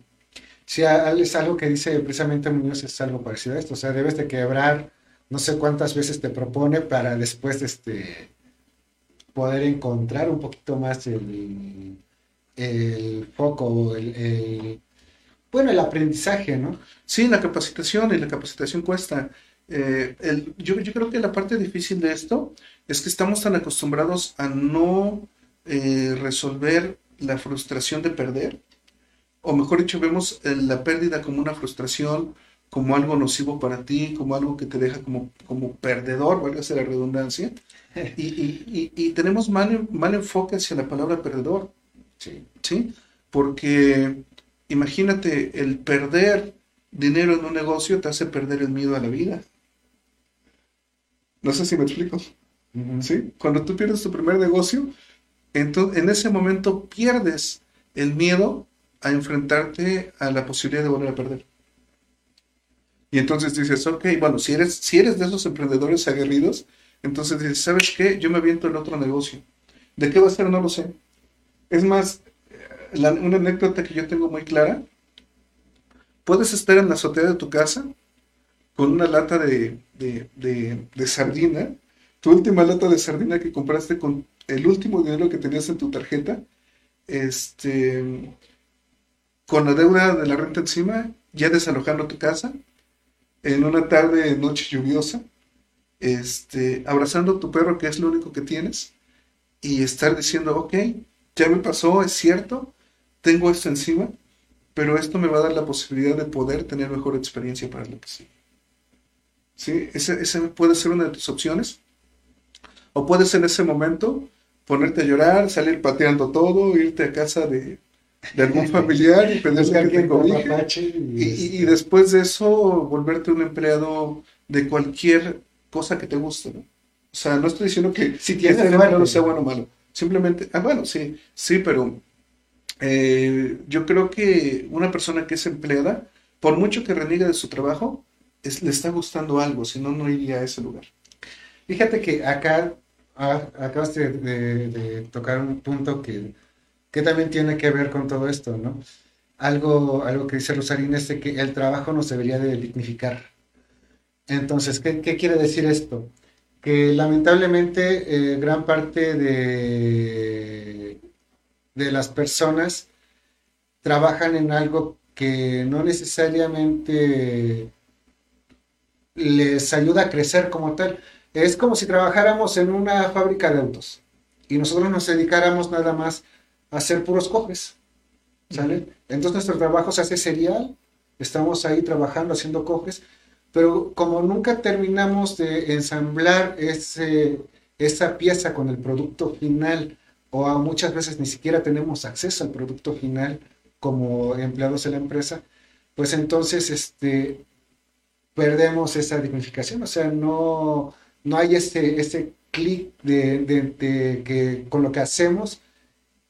Sí, es algo que dice precisamente Muñoz, es algo parecido a esto. O sea, debes de quebrar no sé cuántas veces te propone para después este, poder encontrar un poquito más el, el foco, el, el- bueno, el aprendizaje, ¿no? Sí, la capacitación y la capacitación cuesta. Eh, el- yo, yo creo que la parte difícil de esto es que estamos tan acostumbrados a no eh, resolver la frustración de perder, o mejor dicho, vemos la pérdida como una frustración, como algo nocivo para ti, como algo que te deja como, como perdedor, valga la redundancia, y, y- y- y tenemos mal, mal enfoque hacia la palabra perdedor. Sí. ¿sí? Porque imagínate, el perder dinero en un negocio te hace perder el miedo a la vida. No sé si me explico. ¿sí? Cuando tú pierdes tu primer negocio, entonces en ese momento pierdes el miedo a enfrentarte a la posibilidad de volver a perder. Y entonces dices, ok, bueno, si eres, si eres de esos emprendedores aguerridos, entonces dices, ¿sabes qué? Yo me aviento el otro negocio. ¿De qué va a ser? No lo sé. Es más, una anécdota que yo tengo muy clara, puedes estar en la azotea de tu casa con una lata de, de, de- de sardina, tu última lata de sardina que compraste con el último dinero que tenías en tu tarjeta, este, con la deuda de la renta encima, ya desalojando tu casa, en una tarde, noche lluviosa, este, abrazando a tu perro que es lo único que tienes, y estar diciendo, ok, ya me pasó, es cierto, tengo esto encima, pero esto me va a dar la posibilidad de poder tener mejor experiencia para lo que sí. ¿Sí? Esa, puede ser una de tus opciones. O puedes en ese momento ponerte a llorar, salir pateando todo, irte a casa de, algún familiar y pedirle que te cobije. Y, y, después de eso, volverte un empleado de cualquier cosa que te guste. ¿no? O sea, no estoy diciendo que si tienes este no sea bueno o malo. Simplemente, ah, bueno, sí, sí, pero eh, yo creo que una persona que es empleada, por mucho que reniegue de su trabajo, le está gustando algo, si no, no iría a ese lugar. Fíjate que acá ah, acabas de, tocar un punto que, que, también tiene que ver con todo esto, ¿no? Algo, algo que dice Rosarín es de que el trabajo nos debería de dignificar. Entonces, ¿qué, qué quiere decir esto? Que lamentablemente eh, gran parte de, de las personas trabajan en algo que no necesariamente les ayuda a crecer como tal. Es como si trabajáramos en una fábrica de autos y nosotros nos dedicáramos nada más a hacer puros cofres. ¿Sale? Entonces nuestro trabajo se hace serial, estamos ahí trabajando, haciendo cofres, pero como nunca terminamos de ensamblar ese, esa pieza con el producto final, o muchas veces ni siquiera tenemos acceso al producto final como empleados de la empresa, pues entonces este, perdemos esa dignificación, o sea, no, no hay ese, ese clic de, que con lo que hacemos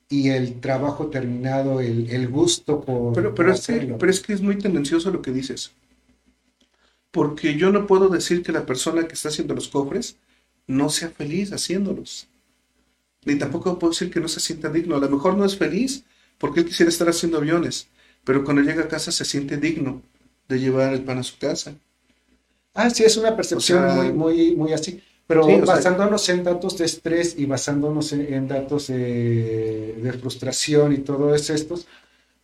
y el trabajo terminado, el, gusto por... Pero, pero, es que, pero es que es muy tendencioso lo que dices, porque yo no puedo decir que la persona que está haciendo los cofres no sea feliz haciéndolos. Ni tampoco puedo decir que no se sienta digno. A lo mejor no es feliz porque él quisiera estar haciendo aviones, pero cuando llega a casa se siente digno de llevar el pan a su casa. Ah, sí, es una percepción muy, muy, muy así. Pero basándonos en datos de estrés y basándonos en, datos de, frustración y todo estos,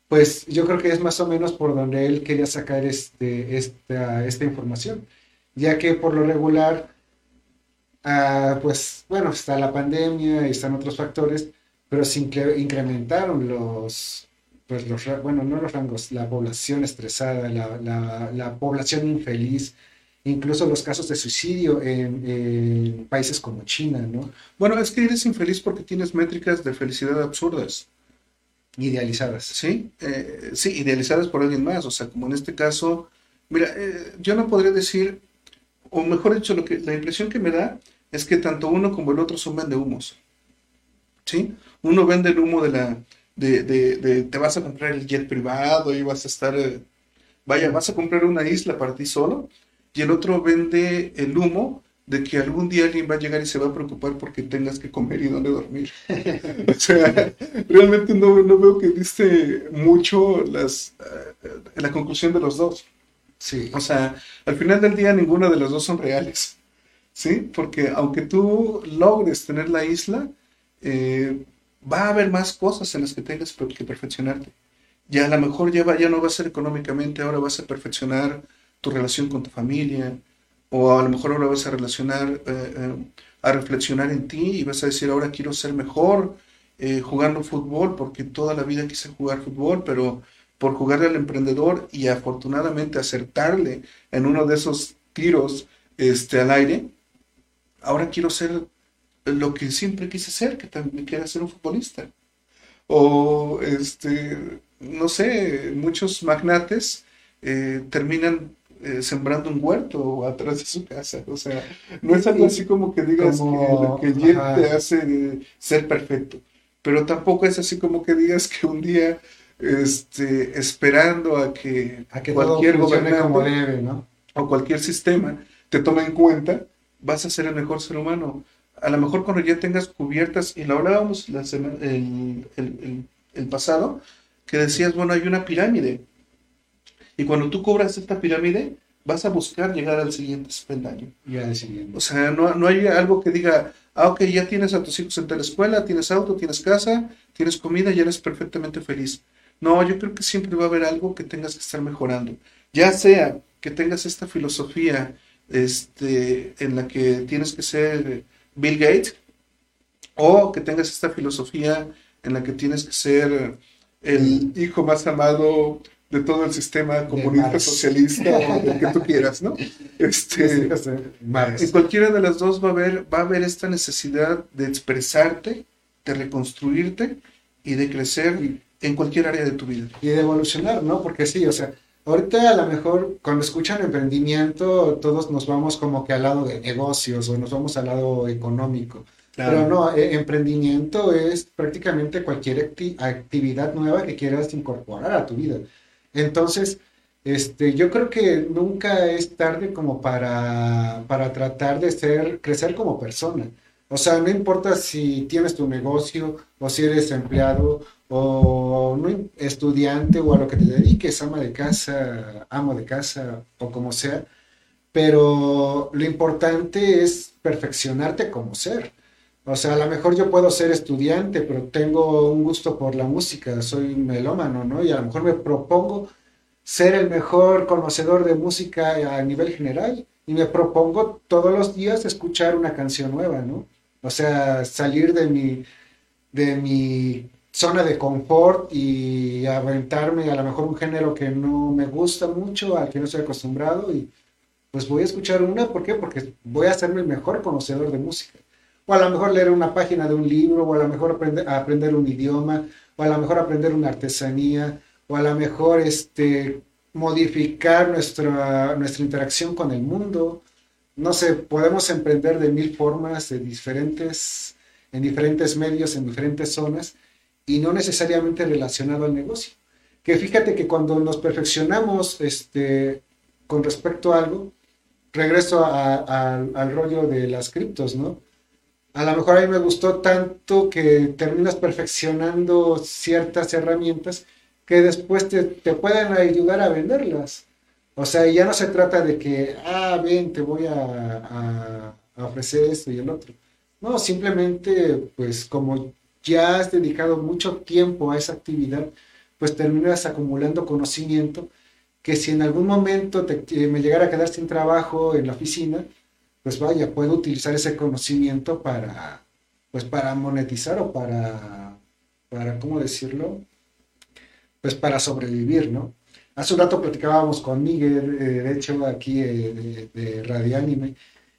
pues yo creo que es más o menos por donde él quería sacar este, esta, información, ya que por lo regular, ah, pues bueno, está la pandemia y están otros factores, pero se incrementaron los, pues los, bueno, no los rangos, la población estresada, la, la, la población infeliz, incluso los casos de suicidio en, países como China, ¿no? Bueno, es que eres infeliz porque tienes métricas de felicidad absurdas. Idealizadas. Sí, eh, sí, idealizadas por alguien más. O sea, como en este caso, mira, eh, yo no podría decir, o mejor dicho, lo que, la impresión que me da es que tanto uno como el otro son vende humos. ¿Sí? Uno vende el humo de la, de, de, te vas a comprar el jet privado y vas a estar, eh, vaya, vas a comprar una isla para ti solo y el otro vende el humo de que algún día alguien va a llegar y se va a preocupar porque tengas que comer y dónde dormir. o sea, realmente no, veo que diste mucho las, eh, la conclusión de los dos. Sí. O sea, al final del día ninguna de las dos son reales. ¿Sí? Porque aunque tú logres tener la isla, eh, va a haber más cosas en las que tengas que perfeccionarte. Y a lo mejor ya, ya no va a ser económicamente, ahora vas a perfeccionar tu relación con tu familia, o a lo mejor ahora vas a relacionar, eh, eh, a reflexionar en ti y vas a decir, ahora quiero ser mejor eh, jugando fútbol, porque toda la vida quise jugar fútbol, pero por jugarle al emprendedor y afortunadamente acertarle en uno de esos tiros este, al aire, ahora quiero ser lo que siempre quise ser, que también quiera ser un futbolista. O, este, no sé, muchos magnates terminan eh, sembrando un huerto atrás de su casa. O sea, no es algo así como que digas que, el jet te hace ser perfecto. Pero tampoco es así como que digas que un día, este, esperando a que, a que cualquier gobernante ¿no? o cualquier sistema te tome en cuenta, vas a ser el mejor ser humano. A lo mejor cuando ya tengas cubiertas, y lo hablábamos la el, el, el pasado, que decías, bueno, hay una pirámide y cuando tú cobras esta pirámide, vas a buscar llegar al siguiente peldaño. Ya siguiente. O sea, no, no, hay algo que diga, ah, ok, ya tienes a tus hijos en la escuela, tienes auto, tienes casa, tienes comida y eres perfectamente feliz. No, yo creo que siempre va a haber algo que tengas que estar mejorando. Ya sea que tengas esta filosofía este, en la que tienes que ser Bill Gates, o que tengas esta filosofía en la que tienes que ser el hijo más amado de todo el sistema comunista, socialista o el que tú quieras, ¿no? Este, en cualquiera de las dos va a haber, va a haber esta necesidad de expresarte, de reconstruirte y de crecer en cualquier área de tu vida. Y de evolucionar, ¿no? Porque sí, o sea, ahorita a lo mejor cuando escuchan emprendimiento, todos nos vamos como que al lado de negocios o nos vamos al lado económico. Pero no, e, emprendimiento es prácticamente cualquier actividad nueva que quieras incorporar a tu vida. Entonces, este, yo creo que nunca es tarde como para, para tratar de ser, crecer como persona. O sea, no importa si tienes tu negocio o si eres empleado o no, estudiante o a lo que te dediques, ama de casa, amo de casa o como sea, pero lo importante es perfeccionarte como ser. O sea, a lo mejor yo puedo ser estudiante, pero tengo un gusto por la música, soy melómano, ¿no? Y a lo mejor me propongo ser el mejor conocedor de música a nivel general y me propongo todos los días escuchar una canción nueva, ¿no? O sea, salir de mi, de mi zona de confort y aventarme a lo mejor un género que no me gusta mucho, al que no estoy acostumbrado y pues voy a escuchar una, ¿por qué? Porque voy a ser el mejor conocedor de música o a lo mejor leer una página de un libro, o a lo mejor aprender, un idioma, o a lo mejor aprender una artesanía, o a lo mejor este, modificar nuestra, nuestra interacción con el mundo. No sé, podemos emprender de mil formas, de diferentes, en diferentes medios, en diferentes zonas, y no necesariamente relacionado al negocio. Que fíjate que cuando nos perfeccionamos este, con respecto a algo, regreso al rollo de las criptos, ¿no? A lo mejor a mí me gustó tanto que terminas perfeccionando ciertas herramientas que después te, pueden ayudar a venderlas. O sea, ya no se trata de que, ah, ven, te voy a, ofrecer esto y el otro. No, simplemente, pues como ya has dedicado mucho tiempo a esa actividad, pues terminas acumulando conocimiento que si en algún momento me llegara a quedar sin trabajo en la oficina, pues vaya, puedo utilizar ese conocimiento para, pues para monetizar o para, para, ¿cómo decirlo? Pues para sobrevivir, ¿no? Hace un rato platicábamos con Miguel, eh, de hecho, aquí eh, de, Radio Anime,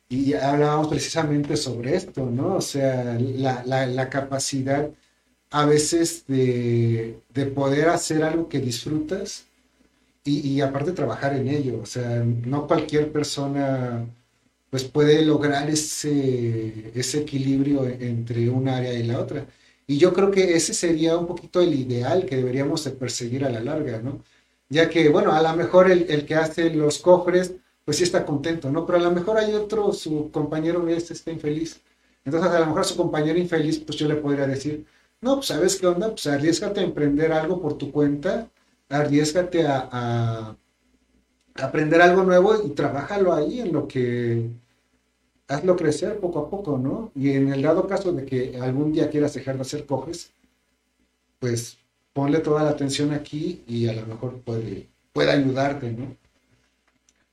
y hablábamos precisamente sobre esto, ¿no? O sea, la, capacidad a veces de, poder hacer algo que disfrutas y, y aparte trabajar en ello. O sea, no cualquier persona pues puede lograr ese, ese equilibrio entre un área y la otra. Y yo creo que ese sería un poquito el ideal que deberíamos de perseguir a la larga, ¿no? Ya que, bueno, a lo mejor el, que hace los cofres, pues sí está contento, ¿no? Pero a lo mejor hay otro, su compañero este está infeliz. Entonces, a lo mejor su compañero infeliz, pues yo le podría decir, no, pues sabes qué onda, pues arriesgate a emprender algo por tu cuenta, arriesgate a aprender algo nuevo y trabájalo ahí en lo que hazlo crecer poco a poco, ¿no? Y en el dado caso de que algún día quieras dejar de hacer coges, pues ponle toda la atención aquí y a lo mejor puede, ayudarte, ¿no?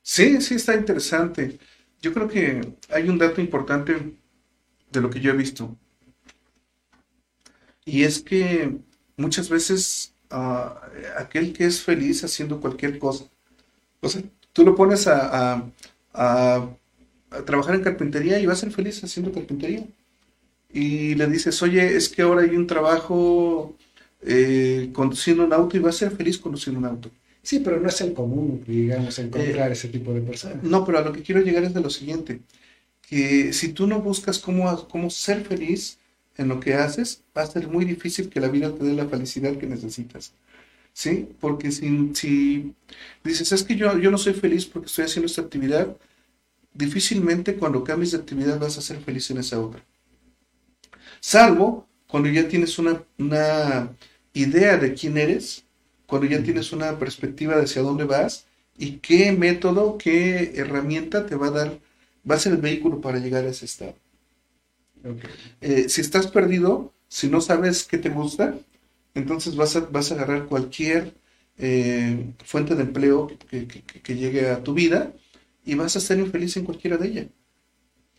Sí, sí, está interesante. Yo creo que hay un dato importante de lo que yo he visto. Y es que muchas veces ah, aquel que es feliz haciendo cualquier cosa, o sea, tú lo pones a, trabajar en carpintería y va a ser feliz haciendo carpintería. Y le dices, oye, es que ahora hay un trabajo eh, conduciendo un auto y va a ser feliz conduciendo un auto. Sí, pero no es el común, digamos, encontrar eh, ese tipo de personas. No, pero a lo que quiero llegar es de lo siguiente, que si tú no buscas cómo, cómo ser feliz en lo que haces, va a ser muy difícil que la vida te dé la felicidad que necesitas. ¿Sí? Porque si, si dices, es que yo, yo no soy feliz porque estoy haciendo esta actividad, difícilmente cuando cambies de actividad vas a ser feliz en esa otra. Salvo cuando ya tienes una, una idea de quién eres, cuando ya tienes una perspectiva de hacia dónde vas y qué método, qué herramienta te va a dar, va a ser el vehículo para llegar a ese estado. Eh, si estás perdido, si no sabes qué te gusta, entonces vas a, vas a agarrar cualquier eh, fuente de empleo que, llegue a tu vida y vas a ser infeliz en cualquiera de ellas.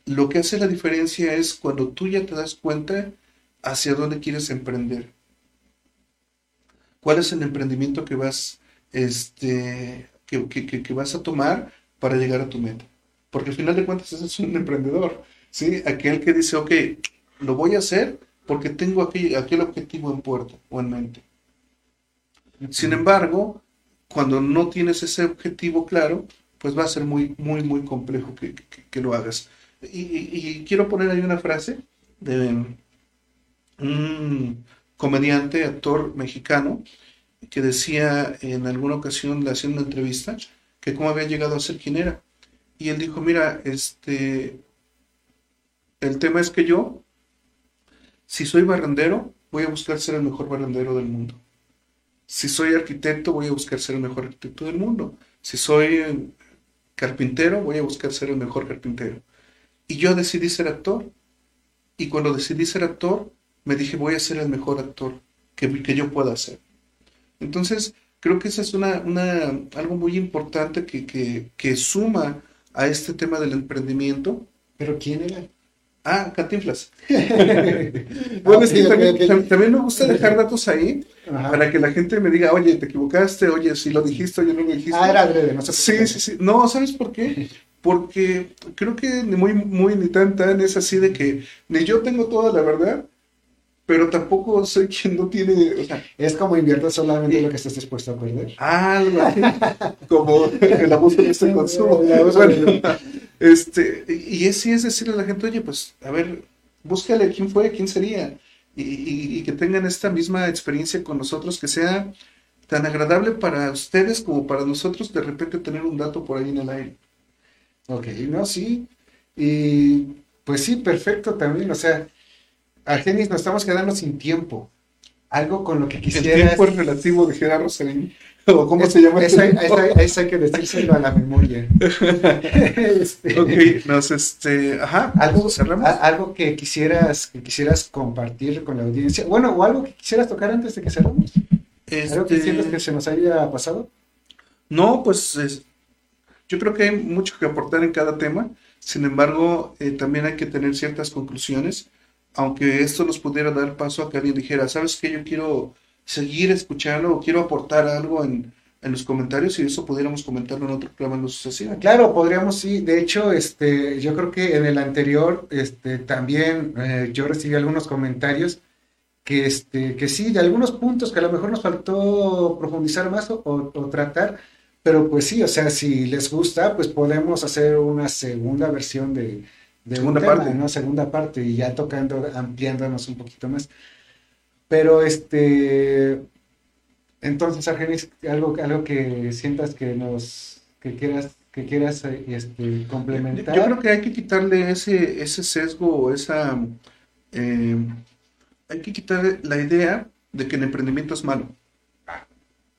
Lo que hace la diferencia es cuando tú ya te das cuenta hacia dónde quieres emprender. ¿Cuál es el emprendimiento que vas este, que, que, que, vas a tomar para llegar a tu meta. Porque al final de cuentas ese es un emprendedor, ¿sí? Aquel que dice, ok, lo voy a hacer porque tengo aquel, aquel objetivo en puerta o en mente. Sin embargo, cuando no tienes ese objetivo claro, pues va a ser muy, muy, muy complejo que, que, lo hagas. Y, y, quiero poner ahí una frase de un comediante, actor mexicano, que decía en alguna ocasión, haciendo una entrevista, que cómo había llegado a ser quien era. Y él dijo, mira, este, el tema es que yo, si soy barrendero, voy a buscar ser el mejor barrendero del mundo. Si soy arquitecto, voy a buscar ser el mejor arquitecto del mundo. Si soy carpintero, voy a buscar ser el mejor carpintero. Y yo decidí ser actor. Y cuando decidí ser actor, me dije, voy a ser el mejor actor que, yo pueda ser. Entonces, creo que eso es algo muy importante que, que, suma a este tema del emprendimiento. ¿Pero quién era? Ah, Cantinflas. bueno, es que también, me gusta dejar datos ahí para que la gente me diga, oye, te equivocaste, oye, si lo dijiste, oye, no lo dijiste. Ah, era adrede, no sé. Sí, sí, sí. No, ¿sabes por qué? Porque creo que ni muy, muy, ni tan, tan es así de que ni yo tengo toda la verdad, pero tampoco soy quien no tiene. O sea, es como invierto solamente lo que estás dispuesto a perder. Ah, como el abuso de este consumo. Bueno, este, y es, sí es decirle a la gente, oye, pues, a ver, búscale quién fue, quién sería, y, que tengan esta misma experiencia con nosotros, que sea tan agradable para ustedes como para nosotros de repente tener un dato por ahí en el aire. Ok, no, sí. Y pues sí, perfecto también, o sea Argenis, nos estamos quedando sin tiempo. Algo con lo que quisieras... El tiempo es relativo, de Gerardo ¿O cómo se llama? Eso hay, que decírselo a la memoria. este, ok, nos, este, ajá, algo, algo que quisieras, que quisieras compartir con la audiencia. Bueno, o algo que quisieras tocar antes de que cerramos. ¿Algo que este, sientes que se nos haya pasado? No, pues yo creo que hay mucho que aportar en cada tema. Sin embargo, eh, también hay que tener ciertas conclusiones aunque esto nos pudiera dar paso a que alguien dijera, ¿sabes qué? Yo quiero seguir escuchando o quiero aportar algo en, los comentarios y eso pudiéramos comentarlo en otro programa en lo sucesivo. Claro, podríamos, sí. De hecho, este, yo creo que en el anterior este, también eh, yo recibí algunos comentarios que, este, que sí, de algunos puntos que a lo mejor nos faltó profundizar más o, o tratar, pero pues sí, o sea, si les gusta, pues podemos hacer una segunda versión de, de segunda parte, ¿no? Segunda parte y ya tocando, ampliándonos un poquito más. Pero este, entonces, Argenis, algo, algo que sientas que nos, que quieras, que quieras este, complementar. Yo creo que hay que quitarle ese, ese sesgo, esa, eh, hay que quitarle la idea de que el emprendimiento es malo.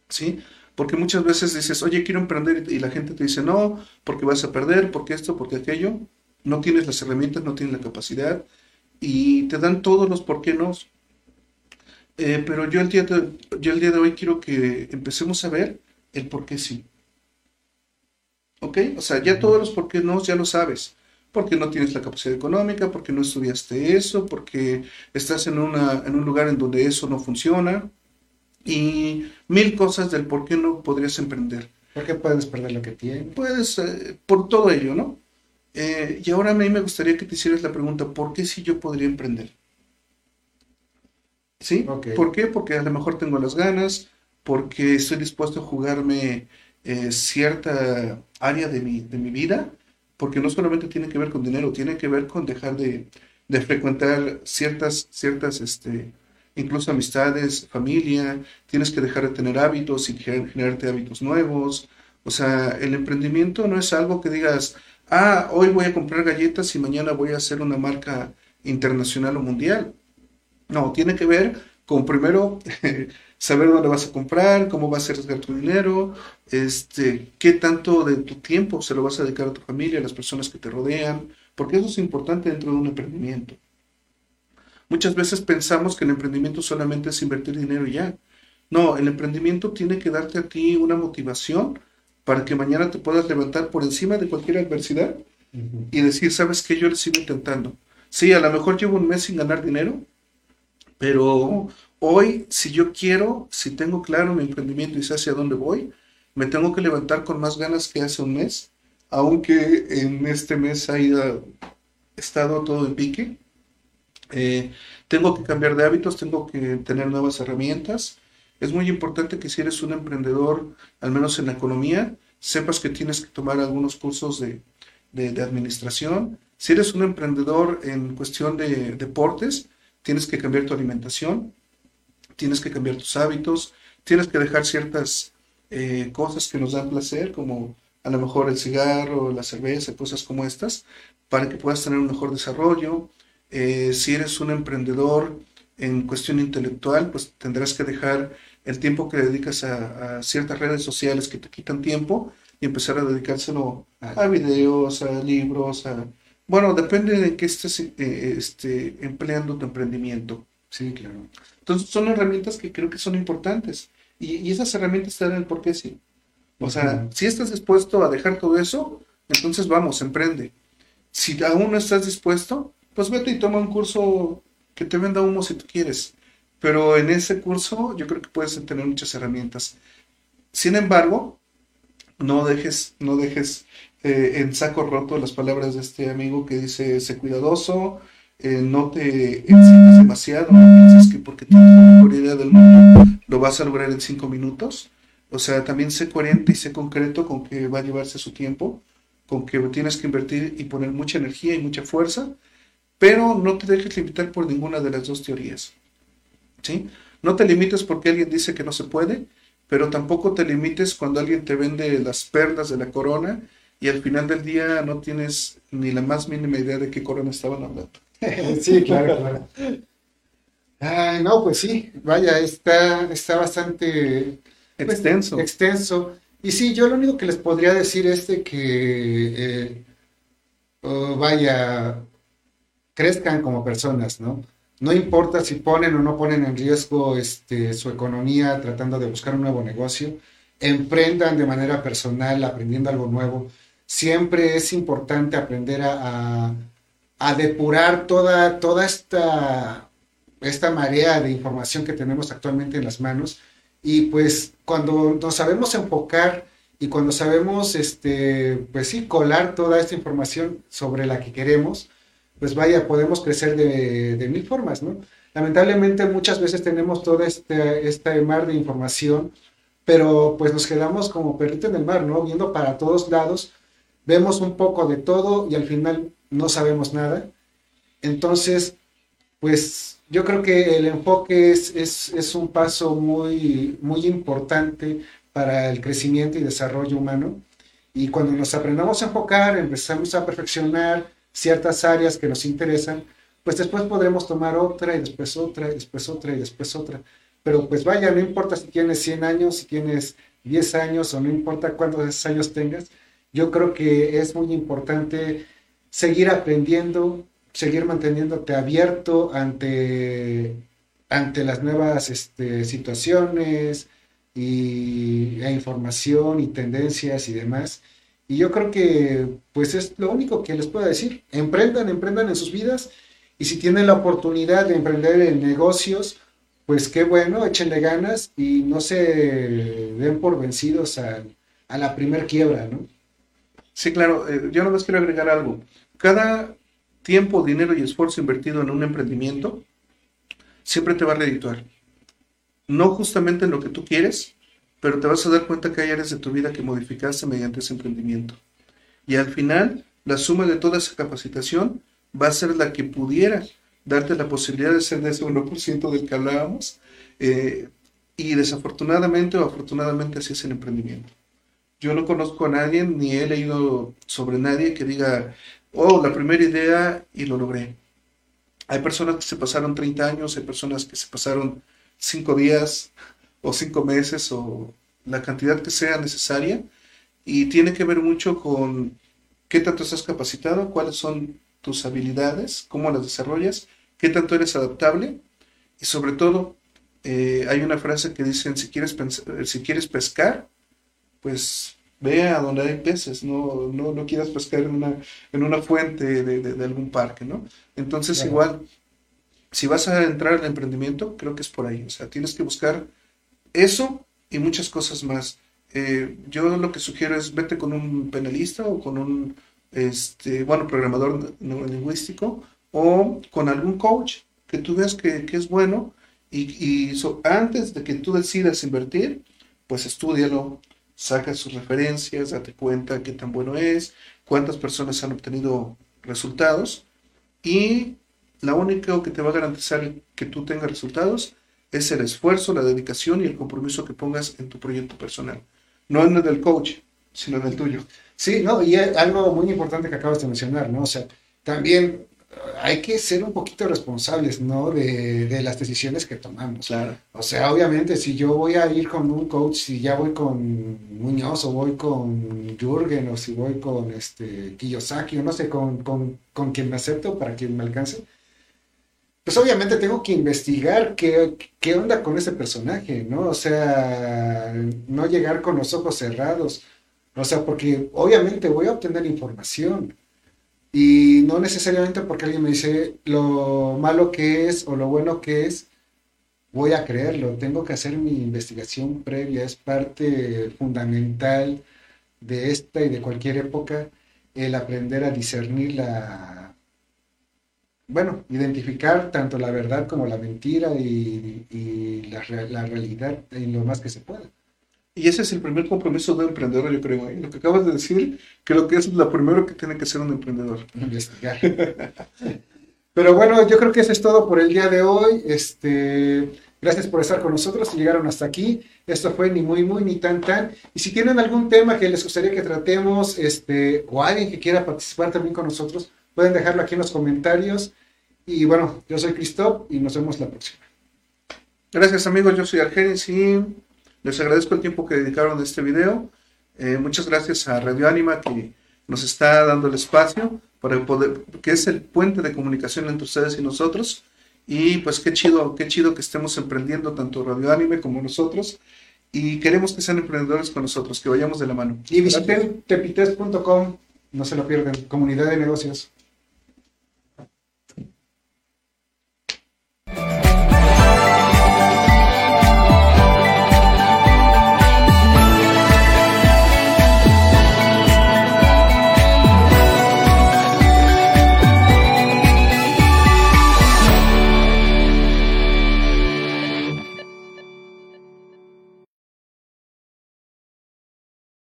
¿Sí? Porque muchas veces dices, oye, quiero emprender y la gente te dice, no, porque vas a perder, porque esto, porque aquello no tienes las herramientas, no tienes la capacidad y te dan todos los por qué no. Eh, pero yo el, día de, yo el día de hoy quiero que empecemos a ver el por qué sí. ¿Ok? O sea, ya todos los por qué no ya lo sabes. Porque no tienes la capacidad económica, porque no estudiaste eso, porque estás en, una, en un lugar en donde eso no funciona. Y mil cosas del por qué no podrías emprender. Porque puedes perder lo que tienes. Puedes, eh, por todo ello, ¿no? Eh, y ahora a mí me gustaría que te hicieras la pregunta, ¿por qué si yo podría emprender? ¿Sí? ¿Por qué? Porque a lo mejor tengo las ganas, porque estoy dispuesto a jugarme eh, cierta área de mi, de mi vida, porque no solamente tiene que ver con dinero, tiene que ver con dejar de, de frecuentar ciertas, ciertas, este, incluso amistades, familia, tienes que dejar de tener hábitos y generarte hábitos nuevos. O sea, el emprendimiento no es algo que digas, ah, hoy voy a comprar galletas y mañana voy a hacer una marca internacional o mundial. No, tiene que ver con primero saber dónde vas a comprar, cómo vas a arriesgar tu dinero, este, qué tanto de tu tiempo se lo vas a dedicar a tu familia, a las personas que te rodean, porque eso es importante dentro de un emprendimiento. Muchas veces pensamos que el emprendimiento solamente es invertir dinero y ya. No, el emprendimiento tiene que darte a ti una motivación para que mañana te puedas levantar por encima de cualquier adversidad y decir, ¿sabes qué? Yo le sigo intentando. Sí, a lo mejor llevo un mes sin ganar dinero, pero hoy, si yo quiero, si tengo claro mi emprendimiento y sé hacia dónde voy, me tengo que levantar con más ganas que hace un mes, aunque en este mes ha estado todo en pique. Eh, tengo que cambiar de hábitos, tengo que tener nuevas herramientas. Es muy importante que si eres un emprendedor, al menos en la economía, sepas que tienes que tomar algunos cursos de, de administración. Si eres un emprendedor en cuestión de deportes, tienes que cambiar tu alimentación, tienes que cambiar tus hábitos, tienes que dejar ciertas eh, cosas que nos dan placer, como a lo mejor el cigarro, la cerveza, cosas como estas, para que puedas tener un mejor desarrollo. Eh, si eres un emprendedor en cuestión intelectual, pues tendrás que dejar el tiempo que dedicas a, ciertas redes sociales que te quitan tiempo y empezar a dedicárselo a videos, a libros, a... Bueno, depende de qué estés eh, este, empleando tu emprendimiento. Sí, claro. Entonces son herramientas que creo que son importantes. Y, esas herramientas te dan el por qué sí. O sea, si estás dispuesto a dejar todo eso, entonces vamos, emprende. Si aún no estás dispuesto, pues vete y toma un curso que te venda humo si tú quieres. Pero en ese curso yo creo que puedes tener muchas herramientas. Sin embargo, no dejes, no dejes eh, en saco roto las palabras de este amigo que dice, sé cuidadoso, eh, no te excites demasiado, no pienses que porque tienes la mejor idea del mundo lo vas a lograr en cinco minutos. O sea, también sé coherente y sé concreto con que va a llevarse su tiempo, con que tienes que invertir y poner mucha energía y mucha fuerza, pero no te dejes limitar por ninguna de las dos teorías. ¿sí? No te limites porque alguien dice que no se puede, pero tampoco te limites cuando alguien te vende las perlas de la corona y al final del día no tienes ni la más mínima idea de qué corona estaban hablando. sí, claro, claro. Ay, no, pues sí, vaya, está, está bastante pues, extenso. extenso. Y sí, yo lo único que les podría decir es de que, eh, oh, vaya, crezcan como personas, ¿no? No importa si ponen o no ponen en riesgo este, su economía tratando de buscar un nuevo negocio, emprendan de manera personal, aprendiendo algo nuevo. Siempre es importante aprender a a depurar toda, toda esta, esta marea de información que tenemos actualmente en las manos. Y pues cuando nos sabemos enfocar y cuando sabemos, este, pues sí, colar toda esta información sobre la que queremos, pues vaya, podemos crecer de, mil formas, ¿no? Lamentablemente muchas veces tenemos toda este, este mar de información, pero pues nos quedamos como perrito en el mar, ¿no? Viendo para todos lados, vemos un poco de todo y al final no sabemos nada. Entonces, pues yo creo que el enfoque es, es, un paso muy, muy importante para el crecimiento y desarrollo humano. Y cuando nos aprendamos a enfocar, empezamos a perfeccionar ciertas áreas que nos interesan, pues después podremos tomar otra y después otra y después otra y después otra. Pero pues vaya, no importa si tienes 100 años, si tienes 10 años o no importa cuántos años tengas, yo creo que es muy importante seguir aprendiendo, seguir manteniéndote abierto ante, ante las nuevas este, situaciones y, e información y tendencias y demás. Y yo creo que pues es lo único que les puedo decir. Emprendan, emprendan en sus vidas y si tienen la oportunidad de emprender en negocios, pues qué bueno, échenle ganas y no se den por vencidos a, la primer quiebra, ¿no? Sí, claro, eh, yo no les quiero agregar algo. Cada tiempo, dinero y esfuerzo invertido en un emprendimiento siempre te va a redituar. No justamente en lo que tú quieres, pero te vas a dar cuenta que hay áreas de tu vida que modificaste mediante ese emprendimiento. Y al final, la suma de toda esa capacitación va a ser la que pudiera darte la posibilidad de ser de ese 1% del que hablábamos. Eh, y desafortunadamente o afortunadamente así es el emprendimiento. Yo no conozco a nadie, ni he leído sobre nadie que diga, oh, la primera idea y lo logré. Hay personas que se pasaron 30 años, hay personas que se pasaron 5 días o 5 meses o la cantidad que sea necesaria. Y tiene que ver mucho con qué tanto estás capacitado, cuáles son tus habilidades, cómo las desarrollas, qué tanto eres adaptable. Y sobre todo eh, hay una frase que dicen si quieres, si quieres pescar, pues ve a donde hay peces, no, no, no quieras pescar en una, en una fuente de, algún parque, ¿no? Entonces igual, si vas a entrar al emprendimiento, creo que es por ahí, o sea, tienes que buscar eso y muchas cosas más. eh, yo lo que sugiero es vete con un penalista o con un, este, bueno, programador neurolingüístico o con algún coach que tú veas que, que es bueno y, y antes de que tú decidas invertir, pues estudialo, saca sus referencias, date cuenta qué tan bueno es, cuántas personas han obtenido resultados y la única que te va a garantizar que tú tengas resultados es el esfuerzo, la dedicación y el compromiso que pongas en tu proyecto personal. No en el del coach, sino en el tuyo. Sí, no, y algo muy importante que acabas de mencionar, ¿no? O sea, también hay que ser un poquito responsables, ¿no? De, de, las decisiones que tomamos. Claro. O sea, obviamente, si yo voy a ir con un coach, si ya voy con Muñoz o voy con Jürgen o si voy con este Kiyosaki o no sé, con, con, con quien me acepto para quien me alcance, pues obviamente tengo que investigar qué, qué onda con ese personaje, ¿no? O sea, no llegar con los ojos cerrados. O sea, porque obviamente voy a obtener información y no necesariamente porque alguien me dice lo malo que es o lo bueno que es, voy a creerlo. Tengo que hacer mi investigación previa. Es parte fundamental de esta y de cualquier época el aprender a discernir la, bueno, identificar tanto la verdad como la mentira y, y la, la, realidad en lo más que se pueda. Y ese es el primer compromiso de un emprendedor, yo creo. ¿eh? Lo que acabas de decir, creo que es lo primero que tiene que ser un emprendedor. Investigar. Pero bueno, yo creo que eso es todo por el día de hoy. Este, gracias por estar con nosotros. Si llegaron hasta aquí, esto fue ni muy muy ni tan tan. Y si tienen algún tema que les gustaría que tratemos, este, o alguien que quiera participar también con nosotros, pueden dejarlo aquí en los comentarios. Y bueno, yo soy Christoph y nos vemos la próxima. Gracias amigos, yo soy Argenis y les agradezco el tiempo que dedicaron a este video. Eh, muchas gracias a Radio Anima que nos está dando el espacio para poder, que es el puente de comunicación entre ustedes y nosotros. Y pues qué chido, qué chido que estemos emprendiendo tanto Radio Anime como nosotros. Y queremos que sean emprendedores con nosotros, que vayamos de la mano. Y visiten tepites.com, no se lo pierdan, comunidad de negocios.